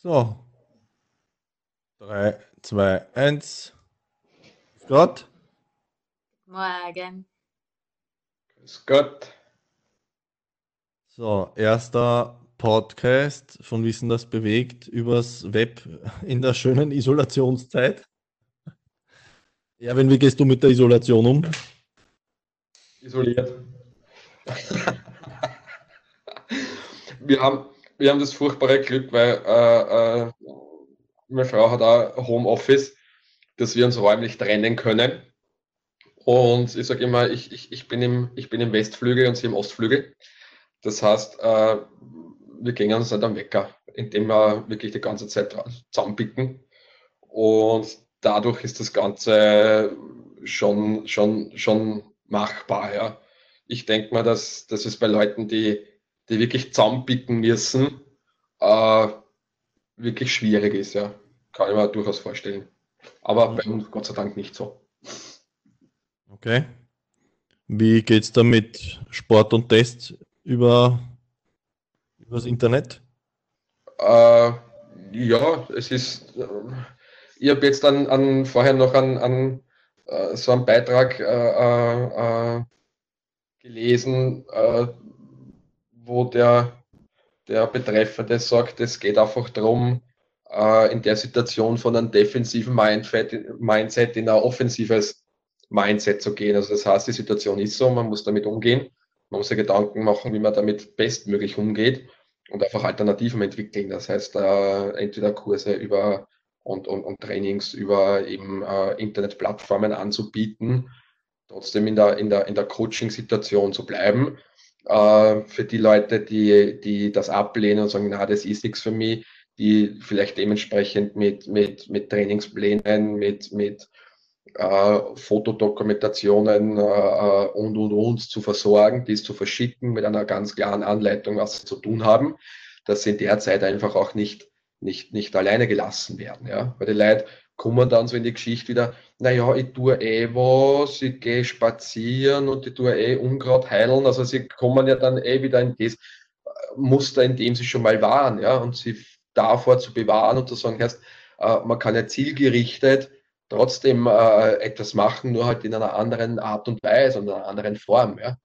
So. 3, 2, 1. Gott. Morgen. Grüß Gott. So, erster Podcast von Wissen, das bewegt, übers Web in der schönen Isolationszeit. Erwin, wie gehst du mit der Isolation um? Isoliert. wir, haben, wir haben das furchtbare Glück, weil äh, äh, meine Frau hat auch Homeoffice, dass wir uns räumlich trennen können. Und ich sage immer, ich, ich, ich, bin im, ich bin im Westflügel und sie im Ostflügel. Das heißt, äh, wir gehen uns nicht am Wecker, indem wir wirklich die ganze Zeit zusammenpicken. Und dadurch ist das Ganze schon, schon, schon machbar. Ja. Ich denke mal, dass, dass es bei Leuten, die, die wirklich zusammenpicken müssen, äh, wirklich schwierig ist. Ja. Kann ich mir durchaus vorstellen. Aber bei uns Gott sei Dank nicht so. Okay. Wie geht es da mit Sport und Test über übers Internet? Äh, ja, es ist. Äh, ich habe jetzt an, an, vorher noch an, an äh, so einen Beitrag äh, äh, gelesen, wo der, der Betreffende sagt, es geht einfach darum, in der Situation von einem defensiven Mindset in ein offensives Mindset zu gehen. Also das heißt, die Situation ist so, man muss damit umgehen, man muss sich Gedanken machen, wie man damit bestmöglich umgeht und einfach Alternativen entwickeln. Das heißt, äh, entweder Kurse über und, und, und Trainings über eben äh, Internetplattformen anzubieten, trotzdem in der, in der, in der Coaching-Situation zu bleiben. Äh, für die Leute, die, die das ablehnen und sagen, na, das ist nichts für mich, die vielleicht dementsprechend mit, mit, mit Trainingsplänen, mit, mit äh, Fotodokumentationen äh, äh, und und und zu versorgen, dies zu verschicken mit einer ganz klaren Anleitung, was sie zu tun haben, dass sie in der Zeit einfach auch nicht nicht, nicht alleine gelassen werden. Ja? Weil die Leute kommen dann so in die Geschichte wieder, naja, ich tue eh was, ich gehe spazieren und ich tue eh Unkraut heilen. Also sie kommen ja dann eh wieder in das Muster, in dem sie schon mal waren. Ja? Und sie davor zu bewahren und zu sagen, heißt, äh, man kann ja zielgerichtet trotzdem äh, etwas machen, nur halt in einer anderen Art und Weise und einer anderen Form. Ja?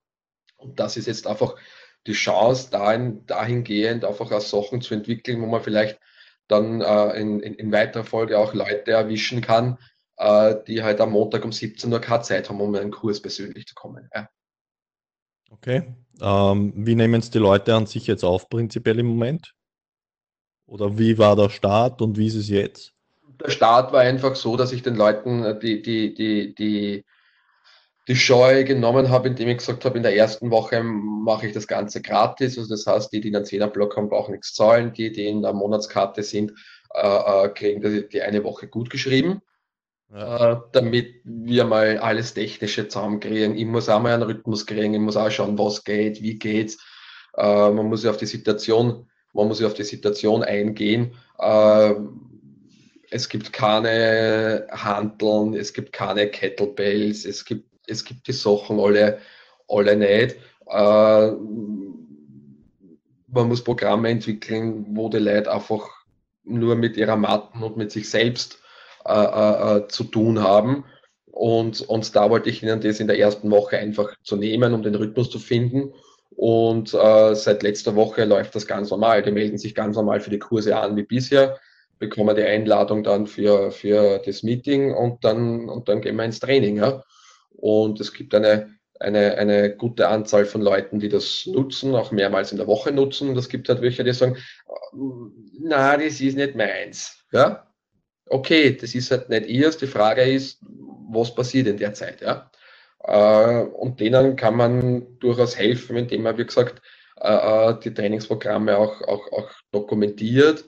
Und das ist jetzt einfach die Chance, dahin, dahingehend einfach auch Sachen zu entwickeln, wo man vielleicht dann äh, in, in, in, weiterer Folge auch Leute erwischen kann, äh, die halt am Montag um 17 Uhr keine Zeit haben, um einen Kurs persönlich zu kommen. Ja. Okay. Ähm, wie nehmen es die Leute an sich jetzt auf, prinzipiell im Moment? Oder wie war der Start und wie ist es jetzt? Der Start war einfach so, dass ich den Leuten äh, die, die, die, die die Scheu genommen habe, indem ich gesagt habe, in der ersten Woche mache ich das Ganze gratis. Also das heißt, die, die einen Zehnerblock haben, brauchen nichts zahlen. Die, die in der Monatskarte sind, äh, äh kriegen die, die, eine Woche gut geschrieben. Ja. Äh, damit wir mal alles Technische zusammenkriegen. Ich muss auch mal einen Rhythmus kriegen, ich muss auch schauen, was geht, wie geht's. Äh, man muss ja auf die Situation, man muss ja auf die Situation eingehen. Äh, es gibt keine Handeln, es gibt keine Kettlebells, es gibt es gibt die Sachen alle, alle nicht. Äh, man muss Programme entwickeln, wo die Leute einfach nur mit ihrer Matten und mit sich selbst äh, äh, äh, zu tun haben. Und, und da wollte ich Ihnen das in der ersten Woche einfach zu nehmen, um den Rhythmus zu finden. Und äh, seit letzter Woche läuft das ganz normal. Die melden sich ganz normal für die Kurse an wie bisher, bekommen die Einladung dann für, für das Meeting und dann, und dann gehen wir ins Training. Ja? Und es gibt eine, eine, eine gute Anzahl von Leuten, die das nutzen, auch mehrmals in der Woche nutzen. Und es gibt halt welche, die sagen, na, das ist nicht meins. Ja? Okay, das ist halt nicht ihrs. Die Frage ist, was passiert in der Zeit? Ja? Äh, und denen kann man durchaus helfen, indem man, wie gesagt, äh, äh, die Trainingsprogramme auch, auch, auch dokumentiert,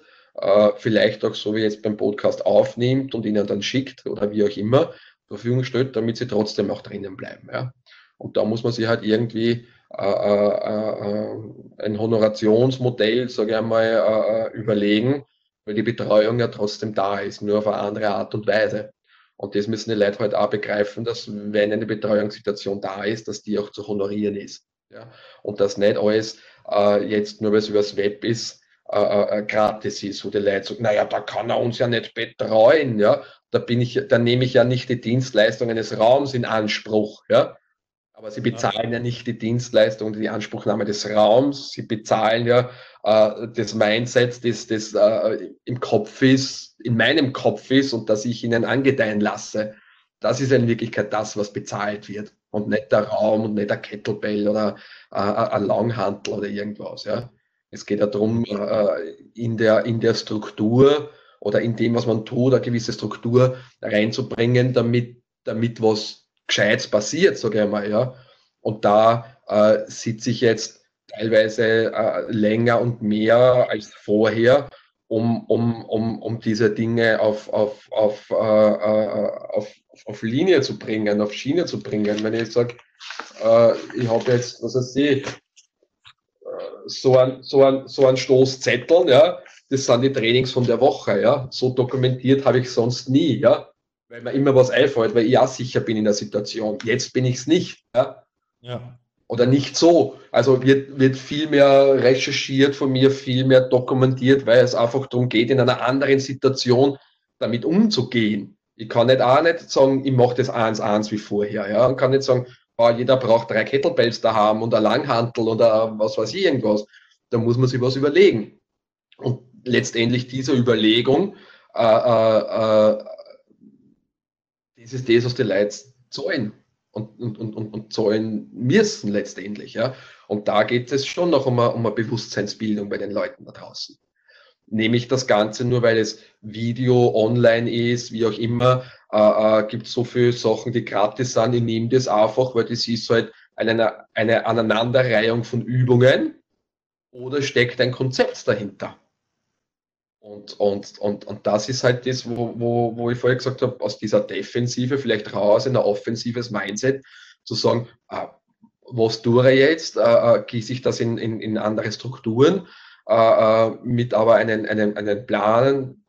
vielleicht auch so wie jetzt beim Podcast aufnimmt und ihnen dann schickt oder wie auch immer, zur Verfügung stellt, damit sie trotzdem auch drinnen bleiben. Ja. Und da muss man sich halt irgendwie äh, äh, äh ein Honorationsmodell, sage ich einmal, äh, äh, überlegen, weil die Betreuung ja trotzdem da ist, nur auf eine andere Art und Weise. Und das müssen die Leute halt auch begreifen, dass wenn eine Betreuungssituation da ist, dass die auch zu honorieren ist. Ja? Und dass nicht alles äh, jetzt nur, weil es übers Web ist, äh, äh, gratis ist, wo die Leute sagen, naja, da kann er uns ja nicht betreuen, ja. Da bin ich, da nehme ich ja nicht die Dienstleistung eines Raums in Anspruch, ja. Aber sie bezahlen ja nicht die Dienstleistung, die Anspruchnahme des Raums. Sie bezahlen ja äh, das Mindset, das, das äh, im Kopf ist, in meinem Kopf ist und das ich ihnen angedeihen lasse. Das ist in Wirklichkeit das, was bezahlt wird. Und nicht der Raum und nicht der Kettlebell oder äh, ein Langhantel oder irgendwas. Ja. Es geht ja darum, äh, in, der, in der Struktur oder in dem, was man tut, eine gewisse Struktur reinzubringen, damit, damit was Gescheites passiert, sage ich einmal, ja. Und da äh, sitze ich jetzt teilweise äh, länger und mehr als vorher, um, um, um, um diese Dinge auf, auf, auf, äh, äh auf, auf Linie zu bringen, auf Schiene zu bringen. Wenn ich sage, äh, ich habe jetzt, was weiß ich, so ein, so ein, so ein Stoßzettel, ja, das sind die Trainings von der Woche, ja. So dokumentiert habe ich sonst nie, ja weil mir immer was einfällt, weil ich auch sicher bin in der Situation. Jetzt bin ich es nicht. Ja? ja. Oder nicht so. Also wird, wird viel mehr recherchiert von mir, viel mehr dokumentiert, weil es einfach darum geht, in einer anderen Situation damit umzugehen. Ich kann nicht auch nicht sagen, ich mache das eins eins wie vorher. Ja? Und kann nicht sagen, jeder braucht drei Kettlebells da haben und ein Langhantel oder was weiß ich irgendwas. Da muss man sich was überlegen. Und letztendlich diese Überlegung äh, äh, äh das ist das, was die Leute zahlen und, und, und, und zahlen müssen letztendlich. Ja. Und da geht es schon noch um eine, um eine Bewusstseinsbildung bei den Leuten da draußen. Nehme ich das Ganze nur, weil es Video online ist, wie auch immer, äh, äh, gibt so viele Sachen, die gratis sind. Ich nehme das einfach, weil das ist halt eine, eine Aneinanderreihung von Übungen oder steckt ein Konzept dahinter. Und, und, und, und das ist halt das, wo, wo, wo ich vorher gesagt habe, aus dieser Defensive vielleicht raus in ein offensives Mindset zu sagen, äh, was tue ich jetzt, äh, äh, gieße ich das in, in, in andere Strukturen, äh, äh, mit aber einen, einen, einen Plan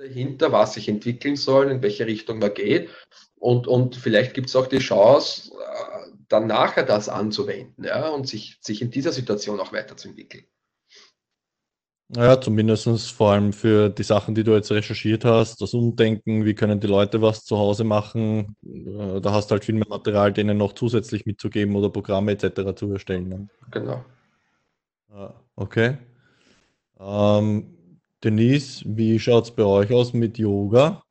dahinter, was sich entwickeln soll, in welche Richtung man geht. Und, und vielleicht gibt es auch die Chance, äh, dann nachher das anzuwenden ja, und sich, sich in dieser Situation auch weiterzuentwickeln. Naja, zumindest vor allem für die Sachen, die du jetzt recherchiert hast, das Umdenken, wie können die Leute was zu Hause machen. Äh, da hast du halt viel mehr Material, denen noch zusätzlich mitzugeben oder Programme etc. zu erstellen. Ne? Genau. Okay. Ähm, Denise, wie schaut es bei euch aus mit Yoga?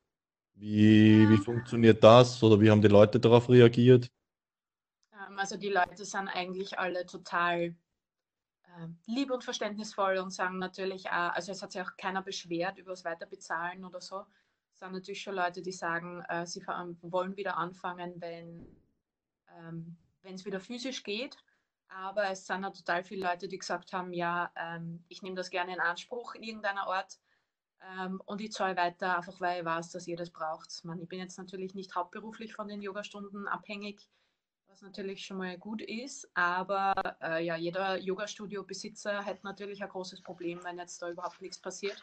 Wie, wie funktioniert das oder wie haben die Leute darauf reagiert? Ähm, also die Leute sind eigentlich alle total ähm, lieb und verständnisvoll und sagen natürlich auch, also es hat sich auch keiner beschwert über das Weiterbezahlen oder so. Es sind natürlich schon Leute, die sagen, äh, sie wollen wieder anfangen, wenn ähm, es wieder physisch geht. Aber es sind auch total viele Leute, die gesagt haben, ja, ähm, ich nehme das gerne in Anspruch in irgendeiner Art ähm, und ich zahle weiter, einfach weil ich weiß, dass ihr das braucht. Man, ich bin jetzt natürlich nicht hauptberuflich von den Yogastunden abhängig was natürlich schon mal gut ist, aber äh, ja, jeder Yoga-Studio-Besitzer hat natürlich ein großes Problem, wenn jetzt da überhaupt nichts passiert.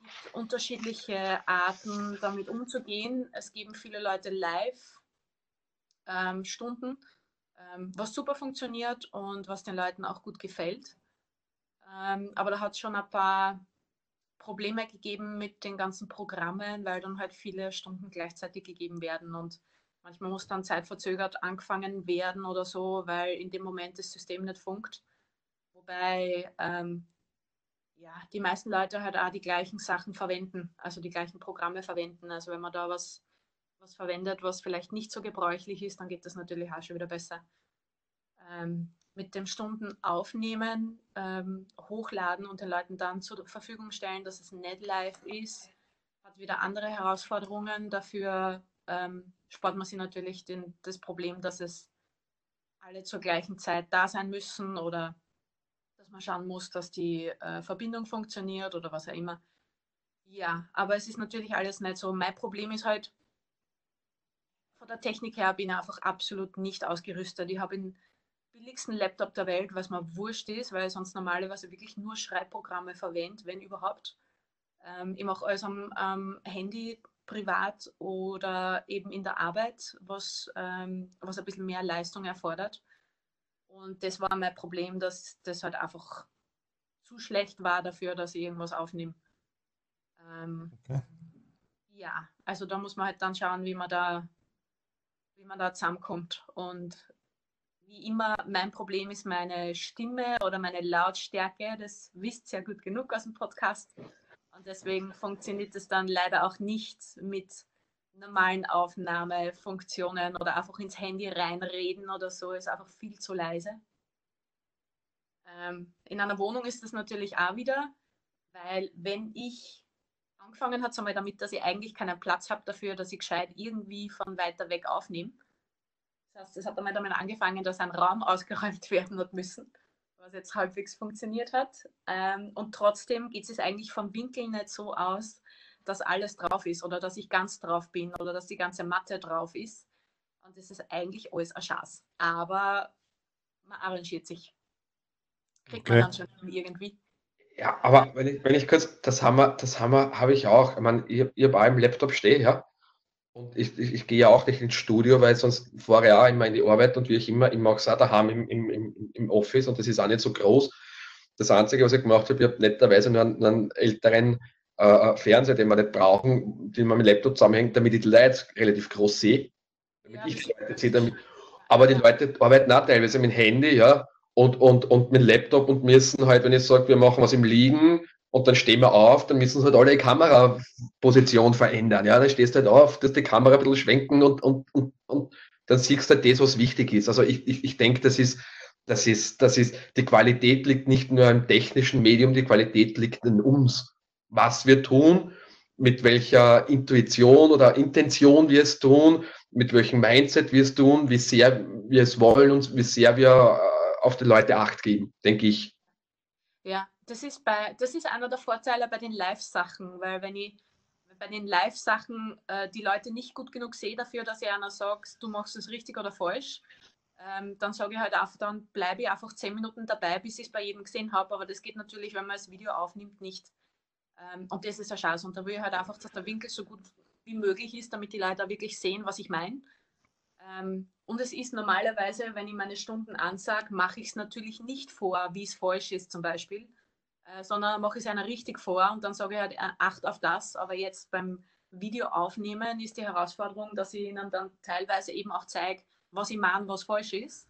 Es gibt unterschiedliche Arten, damit umzugehen. Es geben viele Leute Live-Stunden, ähm, was super funktioniert und was den Leuten auch gut gefällt. Ähm, aber da hat es schon ein paar Probleme gegeben mit den ganzen Programmen, weil dann halt viele Stunden gleichzeitig gegeben werden und Manchmal muss dann zeitverzögert angefangen werden oder so, weil in dem Moment das System nicht funkt. Wobei ähm, ja, die meisten Leute halt auch die gleichen Sachen verwenden, also die gleichen Programme verwenden. Also wenn man da was, was verwendet, was vielleicht nicht so gebräuchlich ist, dann geht das natürlich auch schon wieder besser. Ähm, mit dem Stunden aufnehmen, ähm, hochladen und den Leuten dann zur Verfügung stellen, dass es nicht live ist, hat wieder andere Herausforderungen. Dafür ähm, spart man sich natürlich den, das Problem, dass es alle zur gleichen Zeit da sein müssen oder dass man schauen muss, dass die äh, Verbindung funktioniert oder was auch immer. Ja, aber es ist natürlich alles nicht so. Mein Problem ist halt, von der Technik her bin ich einfach absolut nicht ausgerüstet. Ich habe den billigsten Laptop der Welt, was mir wurscht ist, weil ich sonst normalerweise wirklich nur Schreibprogramme verwende, wenn überhaupt. Ähm, ich mache alles am, am Handy privat oder eben in der Arbeit, was, ähm, was ein bisschen mehr Leistung erfordert. Und das war mein Problem, dass das halt einfach zu schlecht war dafür, dass ich irgendwas aufnehme. Ähm, okay. Ja, also da muss man halt dann schauen, wie man da, wie man da zusammenkommt. Und wie immer, mein Problem ist meine Stimme oder meine Lautstärke. Das wisst ihr ja gut genug aus dem Podcast. Und deswegen funktioniert es dann leider auch nicht mit normalen Aufnahmefunktionen oder einfach ins Handy reinreden oder so. Ist einfach viel zu leise. Ähm, in einer Wohnung ist das natürlich auch wieder, weil wenn ich angefangen hat, einmal damit, dass ich eigentlich keinen Platz habe dafür, dass ich gescheit irgendwie von weiter weg aufnehme. Das heißt, es hat einmal damit angefangen, dass ein Raum ausgeräumt werden hat müssen, was jetzt halbwegs funktioniert hat. Ähm, und trotzdem geht es eigentlich vom Winkel nicht so aus, dass alles drauf ist oder dass ich ganz drauf bin oder dass die ganze Matte drauf ist. Und das ist eigentlich alles ein Schatz. Aber man arrangiert sich. Kriegt okay. man dann schon irgendwie. Ja, aber wenn ich, wenn ich kurz, das haben wir, das haben wir, habe ich auch. Ich meine, ich, ich habe auch im Laptop stehe, ja. Und ich, ich, ich gehe ja auch nicht ins Studio, weil sonst fahre ich auch immer in die Arbeit und wie ich immer, ich mache es auch daheim im, im, im, im Office und das ist auch nicht so groß. Das Einzige, was ich gemacht habe, ich habe netterweise nur einen, einen älteren äh, äh, Fernseher, den wir nicht brauchen, den man mit dem Laptop zusammenhängt, damit ich die Leute relativ groß sehe. Damit ja, ich die Leute sehe. Damit, aber die Leute arbeiten auch teilweise mit dem Handy, ja, und, und, und mit Laptop und müssen halt, wenn ich sage, wir machen was im Liegen und dann stehen wir auf, dann müssen sie halt alle Kameraposition verändern. Ja, dann stehst du halt auf, dass die Kamera ein bisschen schwenken und, und, und, und dann siehst du halt das, was wichtig ist. Also ich, ich, ich denke, das ist, das ist, das ist, die Qualität liegt nicht nur im technischen Medium, die Qualität liegt in uns. Was wir tun, mit welcher Intuition oder Intention wir es tun, mit welchem Mindset wir es tun, wie sehr wir es wollen und wie sehr wir auf die Leute Acht geben, denke ich. Ja, das ist, bei, das ist einer der Vorteile bei den Live-Sachen, weil wenn ich bei den Live-Sachen äh, die Leute nicht gut genug sehe dafür, dass ich einer sagt, du machst es richtig oder falsch, ähm, dann sage ich halt einfach, dann bleibe ich einfach zehn Minuten dabei, bis ich es bei jedem gesehen habe. Aber das geht natürlich, wenn man das Video aufnimmt, nicht. Ähm, und das ist eine Chance. Und da will ich halt einfach, dass der Winkel so gut wie möglich ist, damit die Leute auch wirklich sehen, was ich meine. Ähm, und es ist normalerweise, wenn ich meine Stunden ansage, mache ich es natürlich nicht vor, wie es falsch ist zum Beispiel, äh, sondern mache ich es einer richtig vor und dann sage ich halt, äh, acht auf das. Aber jetzt beim Video aufnehmen ist die Herausforderung, dass ich ihnen dann teilweise eben auch zeige, was ich meine, was falsch ist.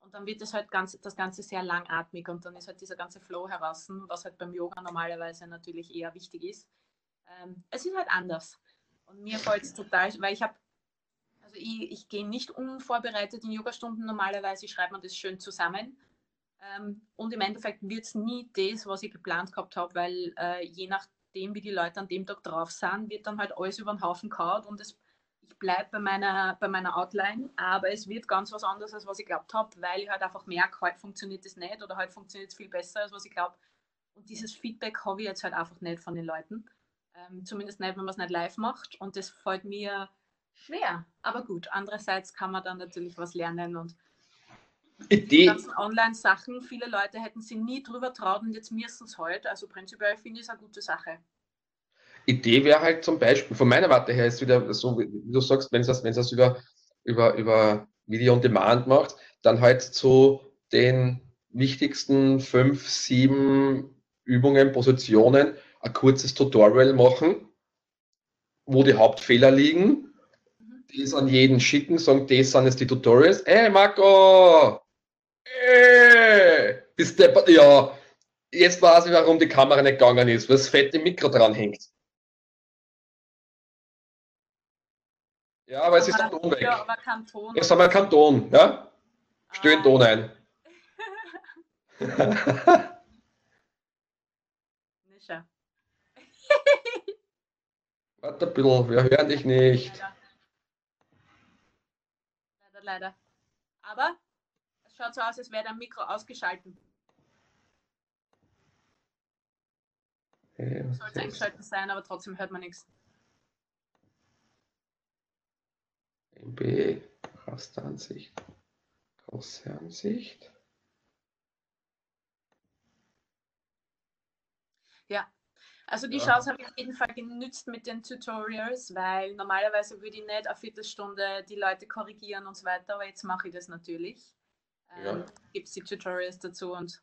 Und dann wird das halt ganz, das Ganze sehr langatmig und dann ist halt dieser ganze Flow heraus, was halt beim Yoga normalerweise natürlich eher wichtig ist. Ähm, es ist halt anders. Und mir fällt es total, weil ich habe also ich, ich gehe nicht unvorbereitet in Yogastunden normalerweise, ich schreibe mir das schön zusammen. Ähm, und im Endeffekt wird es nie das, was ich geplant gehabt habe, weil äh, je nachdem, wie die Leute an dem Tag drauf sind, wird dann halt alles über den Haufen gehauen und es, ich bleibe bei meiner, bei meiner Outline, aber es wird ganz was anderes, als was ich geglaubt habe, weil ich halt einfach merke, heute funktioniert es nicht oder heute funktioniert es viel besser, als was ich glaube. Und dieses Feedback habe ich jetzt halt einfach nicht von den Leuten. Ähm, zumindest nicht, wenn man es nicht live macht. Und das fällt mir schwer. Aber gut, andererseits kann man dann natürlich was lernen und die ganzen Online-Sachen, viele Leute hätten sie nie drüber traut und jetzt müssen es halt. Also prinzipiell finde ich es eine gute Sache. Idee wäre halt zum Beispiel, von meiner Warte her ist wieder so, wie du sagst, wenn es das, das über, über, über Video on Demand macht, dann halt zu den wichtigsten fünf, sieben Übungen, Positionen ein kurzes Tutorial machen, wo die Hauptfehler liegen das an jeden schicken, sagen, das sind jetzt die Tutorials. Ey, Marco! Ey! Bist der, ja, jetzt weiß ich, warum die Kamera nicht gegangen ist, weil das fette Mikro dran hängt. Ja, aber es ist der Ton weg. Ja, aber kein Ton. Jetzt haben wir keinen Ton, ja? Den Ton ein. Warte ein bisschen, wir hören dich nicht. Ja, leider. Aber es schaut so aus, als wäre dein Mikro ausgeschalten. Ja, Soll es eingeschaltet sein, aber trotzdem hört man nichts. MB, Rasteransicht, große Ansicht. Ja, also die ja. Chance habe ich auf jeden Fall genützt mit den Tutorials, weil normalerweise würde ich nicht eine Viertelstunde die Leute korrigieren und so weiter, aber jetzt mache ich das natürlich. Ähm, ja. Gibt es die Tutorials dazu und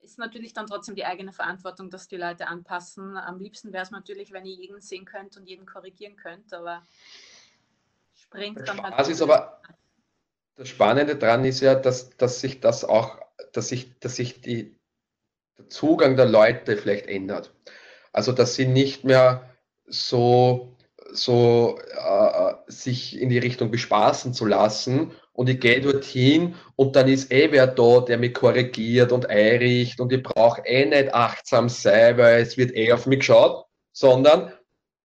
ist natürlich dann trotzdem die eigene Verantwortung, dass die Leute anpassen. Am liebsten wäre es natürlich, wenn ihr jeden sehen könnt und jeden korrigieren könnt, aber springt dann halt. Das ist aber das Spannende daran ist ja, dass, dass sich das auch, dass sich, dass sich die, der Zugang der Leute vielleicht ändert. Also dass sie nicht mehr so, so äh, sich in die Richtung bespaßen zu lassen und ich gehe dorthin und dann ist eh wer da, der mich korrigiert und einricht und ich brauche eh nicht achtsam sein, weil es wird eh auf mich geschaut, sondern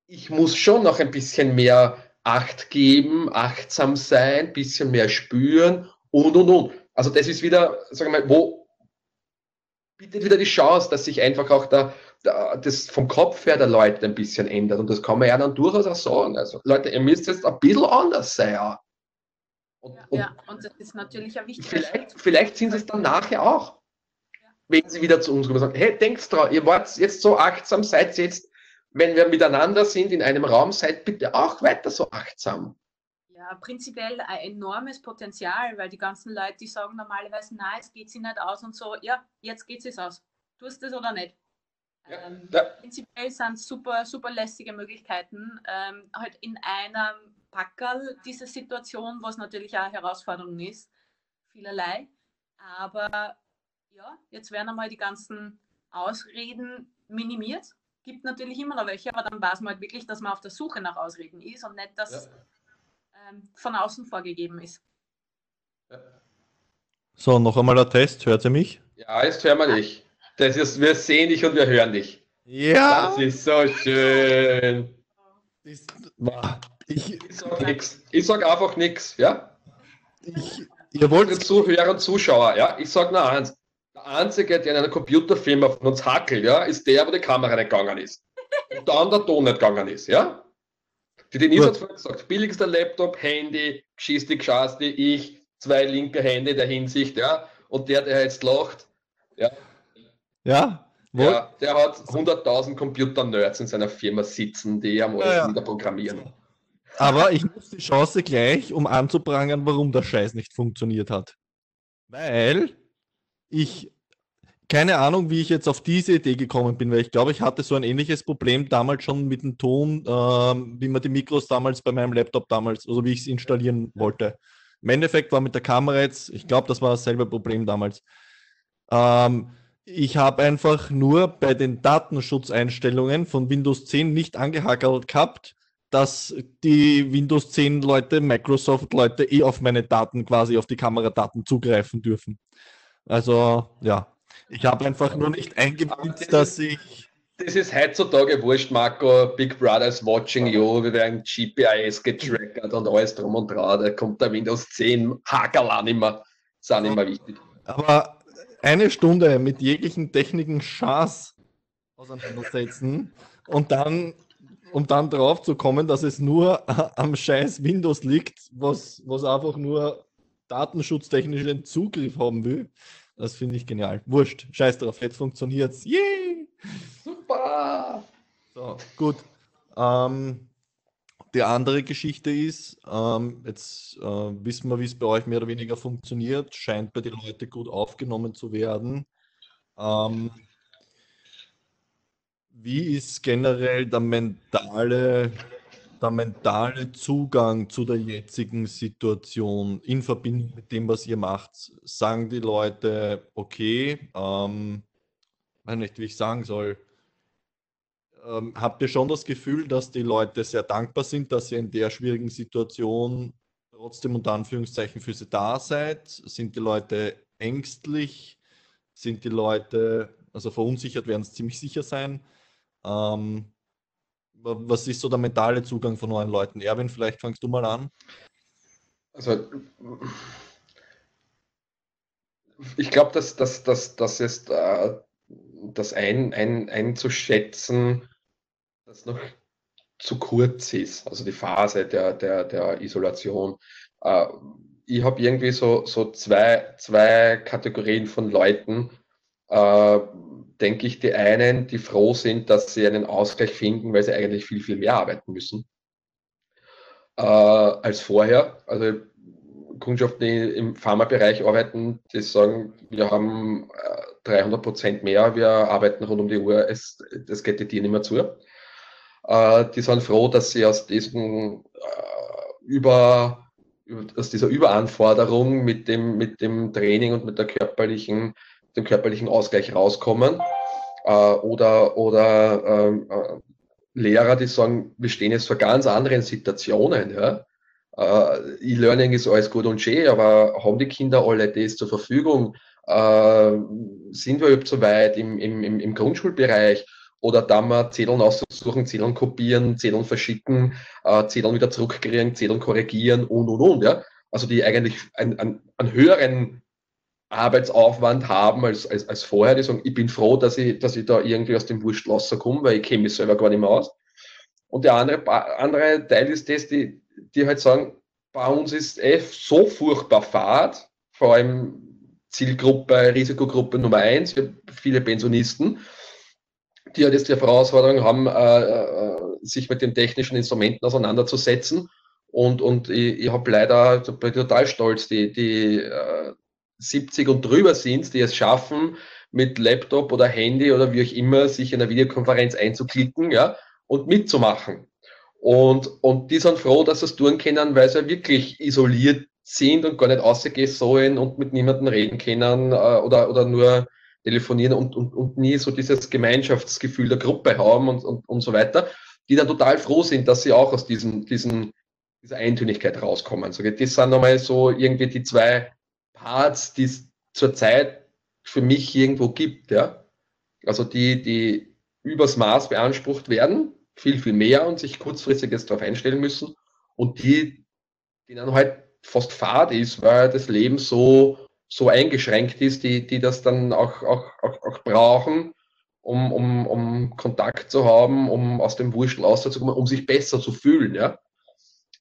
ich muss schon noch ein bisschen mehr Acht geben, achtsam sein, ein bisschen mehr spüren und und und. Also das ist wieder, sagen wir mal, wo bietet wieder die Chance, dass sich einfach auch der, das vom Kopf her der Leute ein bisschen ändert. Und das kann man ja dann durchaus auch sagen. Also Leute, ihr müsst jetzt ein bisschen anders sein. Ja. Und, ja, und, ja, und das ist natürlich ein wichtiger vielleicht, vielleicht sind sie es dann nachher auch. Ja. Wenn sie wieder zu uns kommen und sagen, hey, denkt dran, ihr wart jetzt so achtsam, seid jetzt, wenn wir miteinander sind in einem Raum, seid bitte auch weiter so achtsam. Ja, prinzipiell ein enormes Potenzial, weil die ganzen Leute, die sagen normalerweise, nein, es geht sich nicht aus und so, ja, jetzt geht es aus. Tust es oder nicht? Ja, ähm, ja. Prinzipiell sind es super, super lästige Möglichkeiten, ähm, halt in einem Packerl, diese Situation, was natürlich auch eine Herausforderung ist, vielerlei. Aber ja, jetzt werden einmal die ganzen Ausreden minimiert. Gibt natürlich immer noch welche, aber dann weiß man halt wirklich, dass man auf der Suche nach Ausreden ist und nicht, dass ja. ähm, von außen vorgegeben ist. Ja. So, noch einmal der Test. Hört ihr mich? Ja, jetzt hören wir dich. Das ist, wir sehen dich und wir hören dich. Ja. Das ist so schön. Das, ich, ich sage nichts. Ich sage einfach nichts, ja? Ich, ihr wollt Zuhörer und Zuschauer, ja? Ich sage nur eins. Der Einzige, der in einer Computerfirma von uns hackelt, ja, ist der, wo die Kamera nicht gegangen ist. Und dann der Ton nicht gegangen ist, ja? Die Denise hat vorhin gesagt, billigster Laptop, Handy, geschisti, geschasti, ich, zwei linke Hände in der Hinsicht, ja? Und der, der jetzt lacht, ja? Ja, ja, der hat 100.000 Computer-Nerds in seiner Firma sitzen, die am alles ja, ja. wieder programmieren. Aber ich nutze die Chance gleich, um anzuprangern, warum der Scheiß nicht funktioniert hat. Weil ich keine Ahnung, wie ich jetzt auf diese Idee gekommen bin, weil ich glaube, ich hatte so ein ähnliches Problem damals schon mit dem Ton, ähm, wie man die Mikros damals bei meinem Laptop damals, also wie ich es installieren wollte. Im Endeffekt war mit der Kamera jetzt, ich glaube, das war dasselbe Problem damals. Ähm, ich habe einfach nur bei den Datenschutzeinstellungen von Windows 10 nicht angehackelt gehabt, dass die Windows 10 Leute, Microsoft Leute eh auf meine Daten quasi, auf die Kameradaten zugreifen dürfen. Also ja, ich habe einfach nur nicht eingebaut, dass ich. Das ist heutzutage wurscht, Marco. Big Brother is watching you. Wir werden GPIS getrackert und alles drum und dran. Da kommt der Windows 10 Hakel an immer. Nicht mehr wichtig. Aber eine Stunde mit jeglichen Techniken Schaß auseinandersetzen und dann um dann drauf zu kommen, dass es nur am scheiß Windows liegt, was, was einfach nur datenschutztechnischen Zugriff haben will. Das finde ich genial. Wurscht, scheiß drauf, jetzt funktioniert's. Yay! Super! So, gut. Ähm, die andere Geschichte ist, ähm, jetzt äh, wissen wir, wie es bei euch mehr oder weniger funktioniert, scheint bei den Leuten gut aufgenommen zu werden. Ähm, wie ist generell der mentale, der mentale Zugang zu der jetzigen Situation in Verbindung mit dem, was ihr macht? Sagen die Leute, okay, ähm, weiß nicht, wie ich sagen soll, ähm, habt ihr schon das Gefühl, dass die Leute sehr dankbar sind, dass ihr in der schwierigen Situation trotzdem unter Anführungszeichen für sie da seid? Sind die Leute ängstlich? Sind die Leute, also verunsichert werden es ziemlich sicher sein? Ähm, was ist so der mentale Zugang von neuen Leuten? Erwin, vielleicht fangst du mal an. Also, ich glaube, dass, dass, dass, dass es äh, das ein, ein, einzuschätzen, das noch zu kurz ist, also die Phase der, der, der Isolation. Äh, ich habe irgendwie so, so zwei, zwei Kategorien von Leuten, äh, denke ich, die einen, die froh sind, dass sie einen Ausgleich finden, weil sie eigentlich viel, viel mehr arbeiten müssen äh, als vorher. Also Kundschaften, die im Pharmabereich arbeiten, die sagen, wir haben äh, 300 Prozent mehr, wir arbeiten rund um die Uhr, es, das geht die Tier nicht mehr zu. Äh, die sind froh, dass sie aus diesem äh, über, aus dieser Überanforderung mit dem, mit dem Training und mit der körperlichen, dem körperlichen Ausgleich rauskommen. Äh, oder oder ähm, äh, Lehrer, die sagen, wir stehen jetzt vor ganz anderen Situationen. Ja? Äh, E-Learning ist alles gut und schön, aber haben die Kinder alle das zur Verfügung? Äh, sind wir überhaupt so weit im, im, im Grundschulbereich? Oder da mal Zetteln aussuchen, Zetteln kopieren, Zetteln verschicken, äh, Zetteln wieder zurückkriegen, Zetteln korrigieren und und und. Ja? Also die eigentlich einen, einen, einen höheren Arbeitsaufwand haben als, als, als vorher. Die sagen, ich bin froh, dass ich, dass ich da irgendwie aus dem Wurstlosser komme, weil ich kenne mich selber gar nicht mehr aus. Und der andere, andere Teil ist das, die, die halt sagen, bei uns ist eh so furchtbar fad, vor allem Zielgruppe, Risikogruppe Nummer eins, viele Pensionisten, die halt jetzt die Herausforderung haben, äh, äh, sich mit den technischen Instrumenten auseinanderzusetzen. Und, und ich, ich habe leider, bin total stolz, die, die äh, 70 und drüber sind, die es schaffen, mit Laptop oder Handy oder wie auch immer, sich in einer Videokonferenz einzuklicken, ja, und mitzumachen. Und, und die sind froh, dass sie es tun können, weil sie wirklich isoliert sind und gar nicht rausgehen sollen und mit niemandem reden können äh, oder, oder nur telefonieren und, und, und nie so dieses Gemeinschaftsgefühl der Gruppe haben und, und, und so weiter, die dann total froh sind, dass sie auch aus diesem, diesen, dieser Eintönigkeit rauskommen. So, das sind nochmal so irgendwie die zwei Parts, die es zurzeit für mich irgendwo gibt. Ja? Also die, die übers Maß beansprucht werden, viel, viel mehr und sich kurzfristig jetzt darauf einstellen müssen. Und die, die dann halt fast fad ist, weil das Leben so, so eingeschränkt ist, die, die das dann auch, auch, auch, auch brauchen, um, um, um Kontakt zu haben, um aus dem Wurschtel rauszukommen, um sich besser zu fühlen. Ja?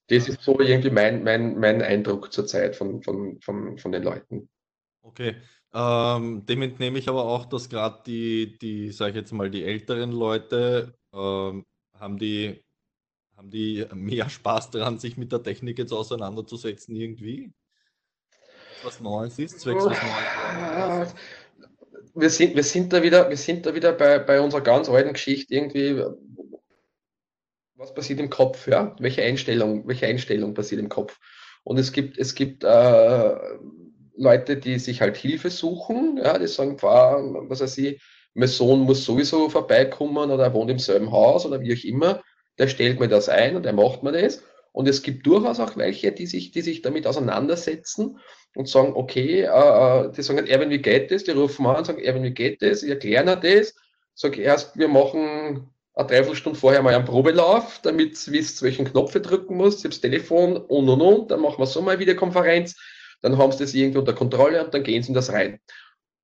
Das ist so irgendwie mein, mein, mein Eindruck zurzeit von, von, von, von den Leuten. Okay. Ähm, dem entnehme ich aber auch, dass gerade die, die, sage ich jetzt mal, die älteren Leute ähm, haben die, haben die mehr Spaß daran, sich mit der Technik jetzt auseinanderzusetzen irgendwie? Was Neues ist, zwecks was Neues. Wir sind, wir sind da wieder, wir sind da wieder bei, bei unserer ganz alten Geschichte irgendwie. Was passiert im Kopf? Ja? Welche Einstellung, welche Einstellung passiert im Kopf? Und es gibt, es gibt äh, Leute, die sich halt Hilfe suchen, ja, die sagen, was weiß ich, mein Sohn muss sowieso vorbeikommen oder er wohnt im selben Haus oder wie auch immer, der stellt mir das ein und der macht mir das. Und es gibt durchaus auch welche, die sich, die sich damit auseinandersetzen und sagen, okay, äh, äh die sagen, Erwin, wie geht das? Die rufen an und sagen, Erwin, wie geht das? Ich erkläre das. Sag erst, wir machen eine Dreiviertelstunde vorher mal einen Probelauf, damit ihr wisst, welchen Knopf ihr drücken muss, ich habe das Telefon und und und, dann machen wir so mal Videokonferenz, dann haben sie das irgendwie unter Kontrolle und dann gehen sie in das rein.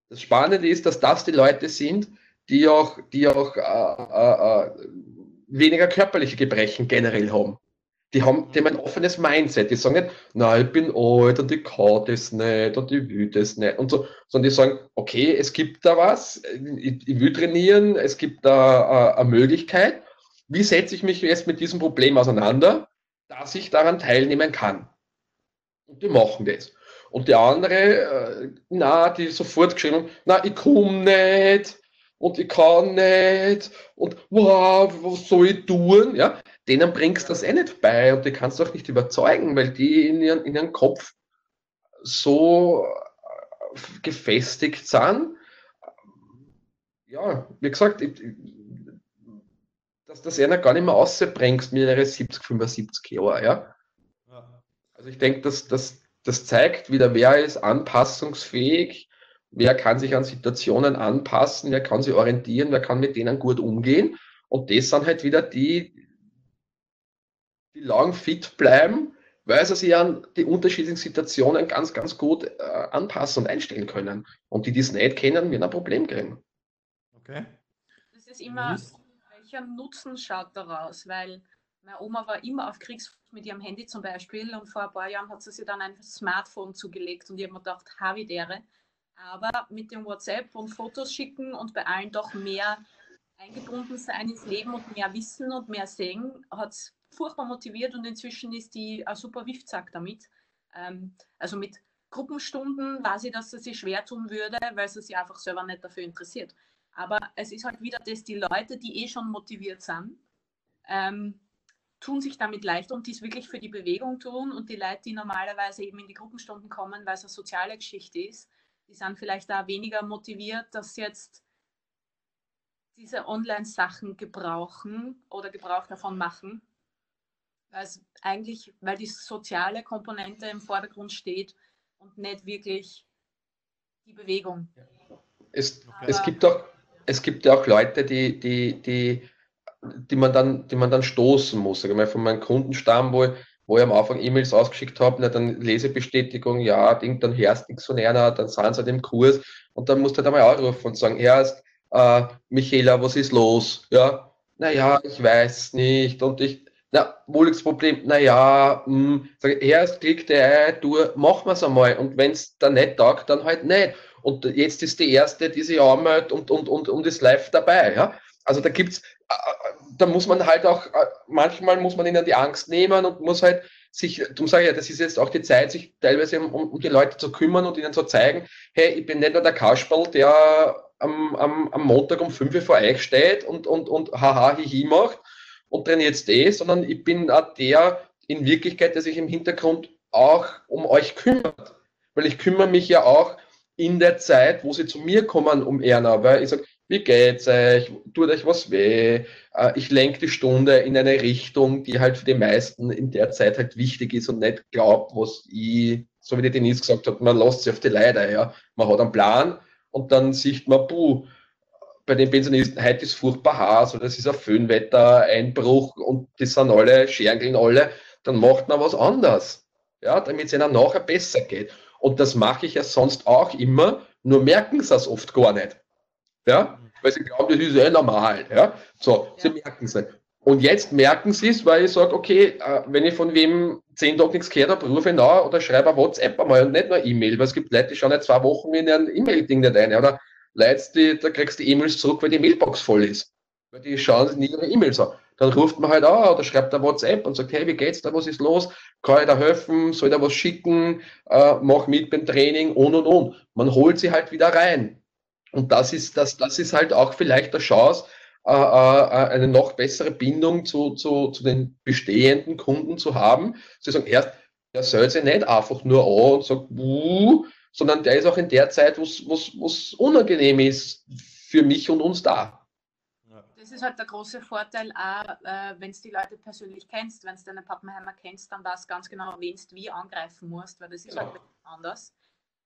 Das Spannende ist, dass das die Leute sind, die auch, die auch äh, äh, äh, weniger körperliche Gebrechen generell haben. Die haben, die haben ein offenes Mindset. Die sagen nicht, na, ich bin alt und ich kann das nicht und ich will das nicht und so, sondern die sagen, okay, es gibt da was, ich, ich will trainieren, es gibt da äh, eine Möglichkeit. Wie setze ich mich jetzt mit diesem Problem auseinander, dass ich daran teilnehmen kann? Und die machen das. Und der andere, äh, na, die sofort geschrieben na, ich komme nicht und ich kann nicht und wow, was soll ich tun? Ja, denen bringst du das eh nicht bei und die kannst du auch nicht überzeugen, weil die in ihren, in ihren Kopf so äh, gefestigt sind. Ja, wie gesagt, ich, dass das einer gar nicht mehr rausbringst mit ihrer 70, 75 Jahren, ja. Also ich denke, dass, dass das zeigt wieder, wer ist anpassungsfähig, wer kann sich an Situationen anpassen, wer kann sich orientieren, wer kann mit denen gut umgehen. Und das sind halt wieder die, die lang fit bleiben, weil sie sich an die unterschiedlichen Situationen ganz, ganz gut äh, anpassen und einstellen können. Und die, die es nicht kennen, werden ein Problem kriegen. Okay. Das ist immer, welcher Nutzen schaut daraus? Weil meine Oma war immer auf Kriegsfuß mit ihrem Handy zum Beispiel und vor ein paar Jahren hat sie sich dann ein Smartphone zugelegt und ich habe mir gedacht, Havidere. Aber mit dem WhatsApp und Fotos schicken und bei allen doch mehr eingebunden sein ins Leben und mehr wissen und mehr sehen, hat es furchtbar motiviert und inzwischen ist die ein super Wiftsack damit. Ähm, also mit Gruppenstunden weiß ich, dass sie sich schwer tun würde, weil sie sich einfach selber nicht dafür interessiert. Aber es ist halt wieder das, die Leute, die eh schon motiviert sind, ähm, tun sich damit leichter und die es wirklich für die Bewegung tun und die Leute, die normalerweise eben in die Gruppenstunden kommen, weil es eine soziale Geschichte ist, die sind vielleicht da weniger motiviert, dass sie jetzt diese Online-Sachen gebrauchen oder Gebrauch davon machen, weil es eigentlich, weil die soziale Komponente im Vordergrund steht und nicht wirklich die Bewegung. Es, es gibt auch es gibt ja auch Leute, die, die, die, die, man, dann, die man dann stoßen muss. Sag mal, von meinem Kundenstamm, wo, wo ich am Anfang E-Mails ausgeschickt habe, dann Lesebestätigung, ja, Ding, dann hörst nichts von einer, dann sind sie halt im Kurs und dann musst du halt einmal anrufen und sagen, erst, äh, Michaela, was ist los? Ja, naja, ich weiß nicht und ich, na, wo liegt das Problem? Naja, sag, erst klick der ein, du, machen wir es einmal und wenn es dann nicht taugt, dann halt nicht. Und jetzt ist die erste, die sich anmeldet und, und, und, und ist live dabei. Ja? Also da gibt's, äh, da muss man halt auch, äh, manchmal muss man ihnen die Angst nehmen und muss halt sich, darum sage ich ja, das ist jetzt auch die Zeit, sich teilweise um, um die Leute zu kümmern und ihnen zu zeigen, hey, ich bin nicht nur der Kasperl, der am, am, am Montag um 5 Uhr vor euch steht und, und, und haha, hihi macht und trainiert jetzt eh, sondern ich bin auch der in Wirklichkeit, der sich im Hintergrund auch um euch kümmert. Weil ich kümmere mich ja auch in der Zeit, wo sie zu mir kommen, um Erna, weil ich sage, wie geht's euch? Tut euch was weh? Äh, ich lenke die Stunde in eine Richtung, die halt für die meisten in der Zeit halt wichtig ist und nicht glaubt, was ich, so wie die Denise gesagt hat, man lässt sich auf die Leiter, ja. Man hat einen Plan und dann sieht man, puh, bei den Pensionisten, heute ist furchtbar heiß oder es ist ein Föhnwetter, Einbruch und die sind alle, schergeln alle, dann macht man was anders. Ja, damit es ihnen nachher besser geht. Und das mache ich ja sonst auch immer, nur merken sie es oft gar nicht. Ja, weil sie glauben, das ist eh normal. Ja, so, sie merken es nicht. Und jetzt merken sie es, weil ich sage, okay, äh, wenn ich von wem zehn Tage nichts gehört habe, rufe ich nach oder schreibe ein WhatsApp einmal und nicht nur E-Mail, weil es gibt Leute, die schauen nicht zwei Wochen in ein E-Mail-Ding nicht ein. Oder Leute, die, da kriegst du E-Mails zurück, weil die Mailbox voll ist. Weil die schauen nie ihre E-Mails an. Dann ruft man halt an oder schreibt da WhatsApp und sagt, hey, wie geht's da, was ist los? Kann ich da helfen? Soll ich da was schicken? Äh, mach mit beim Training und und und. Man holt sie halt wieder rein. Und das ist, das, das ist halt auch vielleicht eine Chance, äh, äh, eine noch bessere Bindung zu, zu, zu den bestehenden Kunden zu haben. Sie sagen, erst, der soll sich nicht einfach nur an und sagt, Buh, sondern der ist auch in der Zeit, wo es unangenehm ist, für mich und uns da das ist halt der große Vorteil, auch äh, wenn du die Leute persönlich kennst, wenn du deine Pappenheimer kennst, dann weißt du ganz genau, wen du wie angreifen musst, weil das ist halt ja. halt anders.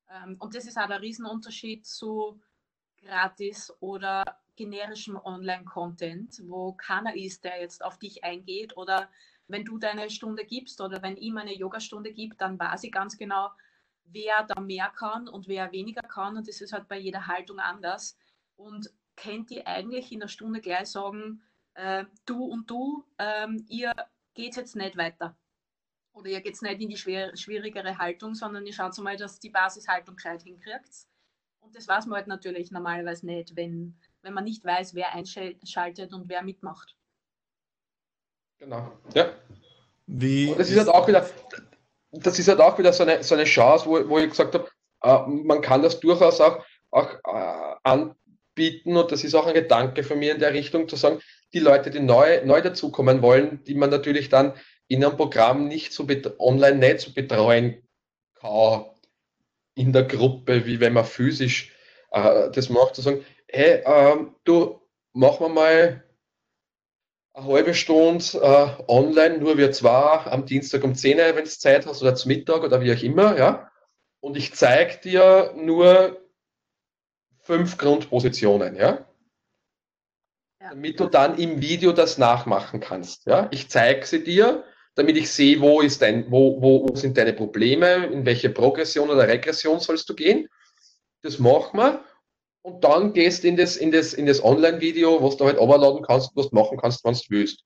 Ähm, und das ist auch der Riesenunterschied zu gratis oder generischem Online-Content, wo keiner ist, der jetzt auf dich eingeht oder wenn du deine Stunde gibst oder wenn ihm eine Yogastunde gibt, dann weiß ich ganz genau, wer da mehr kann und wer weniger kann und das ist halt bei jeder Haltung anders. Und kennt ihr eigentlich in der Stunde gleich sagen, äh, du und du, ähm, ihr geht jetzt nicht weiter. Oder ihr geht nicht in die schwer, schwierigere Haltung, sondern ihr schaut mal, dass die Basishaltung gescheit hinkriegt. Und das weiß man halt natürlich normalerweise nicht, wenn, wenn man nicht weiß, wer einschaltet und wer mitmacht. Genau, ja. Wie das ist halt auch wieder, das ist halt auch wieder so eine, so eine Chance, wo, wo ich gesagt habe, äh, man kann das durchaus auch, auch äh, an, bieten und das ist auch ein Gedanke von mir in der Richtung zu sagen, die Leute, die neu, neu dazukommen wollen, die man natürlich dann in einem Programm nicht so online nicht so betreuen kann in der Gruppe, wie wenn man physisch äh, das macht, zu sagen, hey, ähm, du, machen wir mal eine halbe Stunde äh, online, nur wir zwei, am Dienstag um 10 Uhr, wenn du Zeit hast, oder zum Mittag oder wie auch immer, ja. Und ich zeige dir nur fünf Grundpositionen, ja? ja? Damit du dann im Video das nachmachen kannst. Ja? Ich zeige sie dir, damit ich sehe, wo, ist dein, wo, wo, wo sind deine Probleme, in welche Progression oder Regression sollst du gehen. Das machen wir. Und dann gehst du in das, in das, in das Online-Video, was du halt runterladen kannst, was du machen kannst, wenn du willst.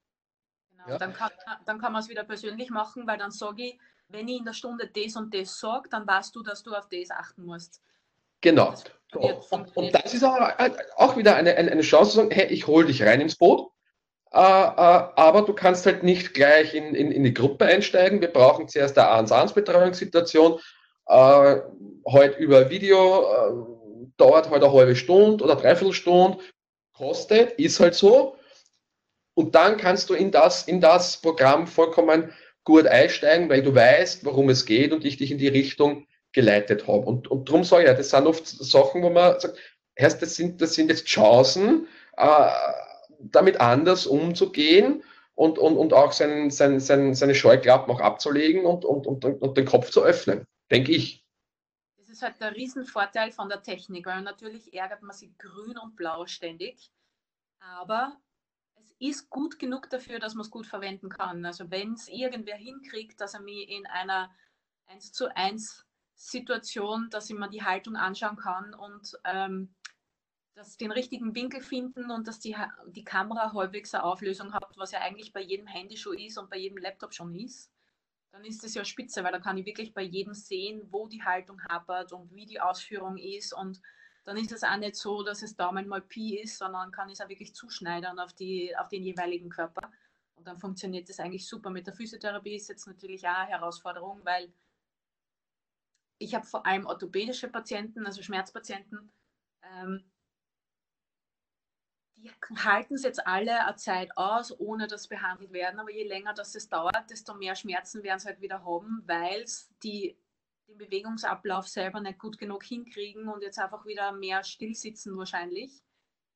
Genau, ja? dann kann, dann kann man es wieder persönlich machen, weil dann sage ich, wenn ich in der Stunde das und das sage, dann weißt du, dass du auf das achten musst. Genau. Und, und, das ist auch, auch wieder eine, eine, Chance zu sagen, hey, ich hole dich rein ins Boot, äh, äh, aber du kannst halt nicht gleich in, in, in die Gruppe einsteigen. Wir brauchen zuerst eine 1-1-Betreuungssituation äh, halt über Video, äh, dauert halt eine halbe Stunde oder dreiviertel Stunde, kostet, ist halt so. Und dann kannst du in das, in das Programm vollkommen gut einsteigen, weil du weißt, worum es geht und ich dich in die Richtung geleitet habe. Und, und darum sage ich ja, das sind oft Sachen, wo man sagt, erst das sind, das sind jetzt Chancen, äh, damit anders umzugehen und, und, und auch sein, sein, sein, seine Scheuklappen auch abzulegen und, und, und, und den Kopf zu öffnen, denke ich. Ist halt der Riesenvorteil von der Technik, weil natürlich ärgert man sich grün und blau ständig, aber es ist gut genug dafür, dass man es gut verwenden kann. Also wenn es irgendwer hinkriegt, dass er mir in einer 1 zu 1 Situation, dass ich mir die Haltung anschauen kann und ähm, dass den richtigen Winkel finden und dass die, die Kamera halbwegs eine Auflösung hat, was ja eigentlich bei jedem Handy schon ist und bei jedem Laptop schon ist, dann ist das ja spitze, weil da kann ich wirklich bei jedem sehen, wo die Haltung hapert und wie die Ausführung ist und dann ist es auch nicht so, dass es Daumen mal Pi ist, sondern kann ich es auch wirklich zuschneidern auf, die, auf den jeweiligen Körper. Und dann funktioniert das eigentlich super. Mit der Physiotherapie ist jetzt natürlich auch eine Herausforderung, weil ich habe vor allem orthopädische Patienten, also Schmerzpatienten, ähm, halten es jetzt alle eine Zeit aus, ohne dass behandelt werden. Aber je länger das es dauert, desto mehr Schmerzen werden sie halt wieder haben, weil es die, den Bewegungsablauf selber nicht gut genug hinkriegen und jetzt einfach wieder mehr stillsitzen wahrscheinlich.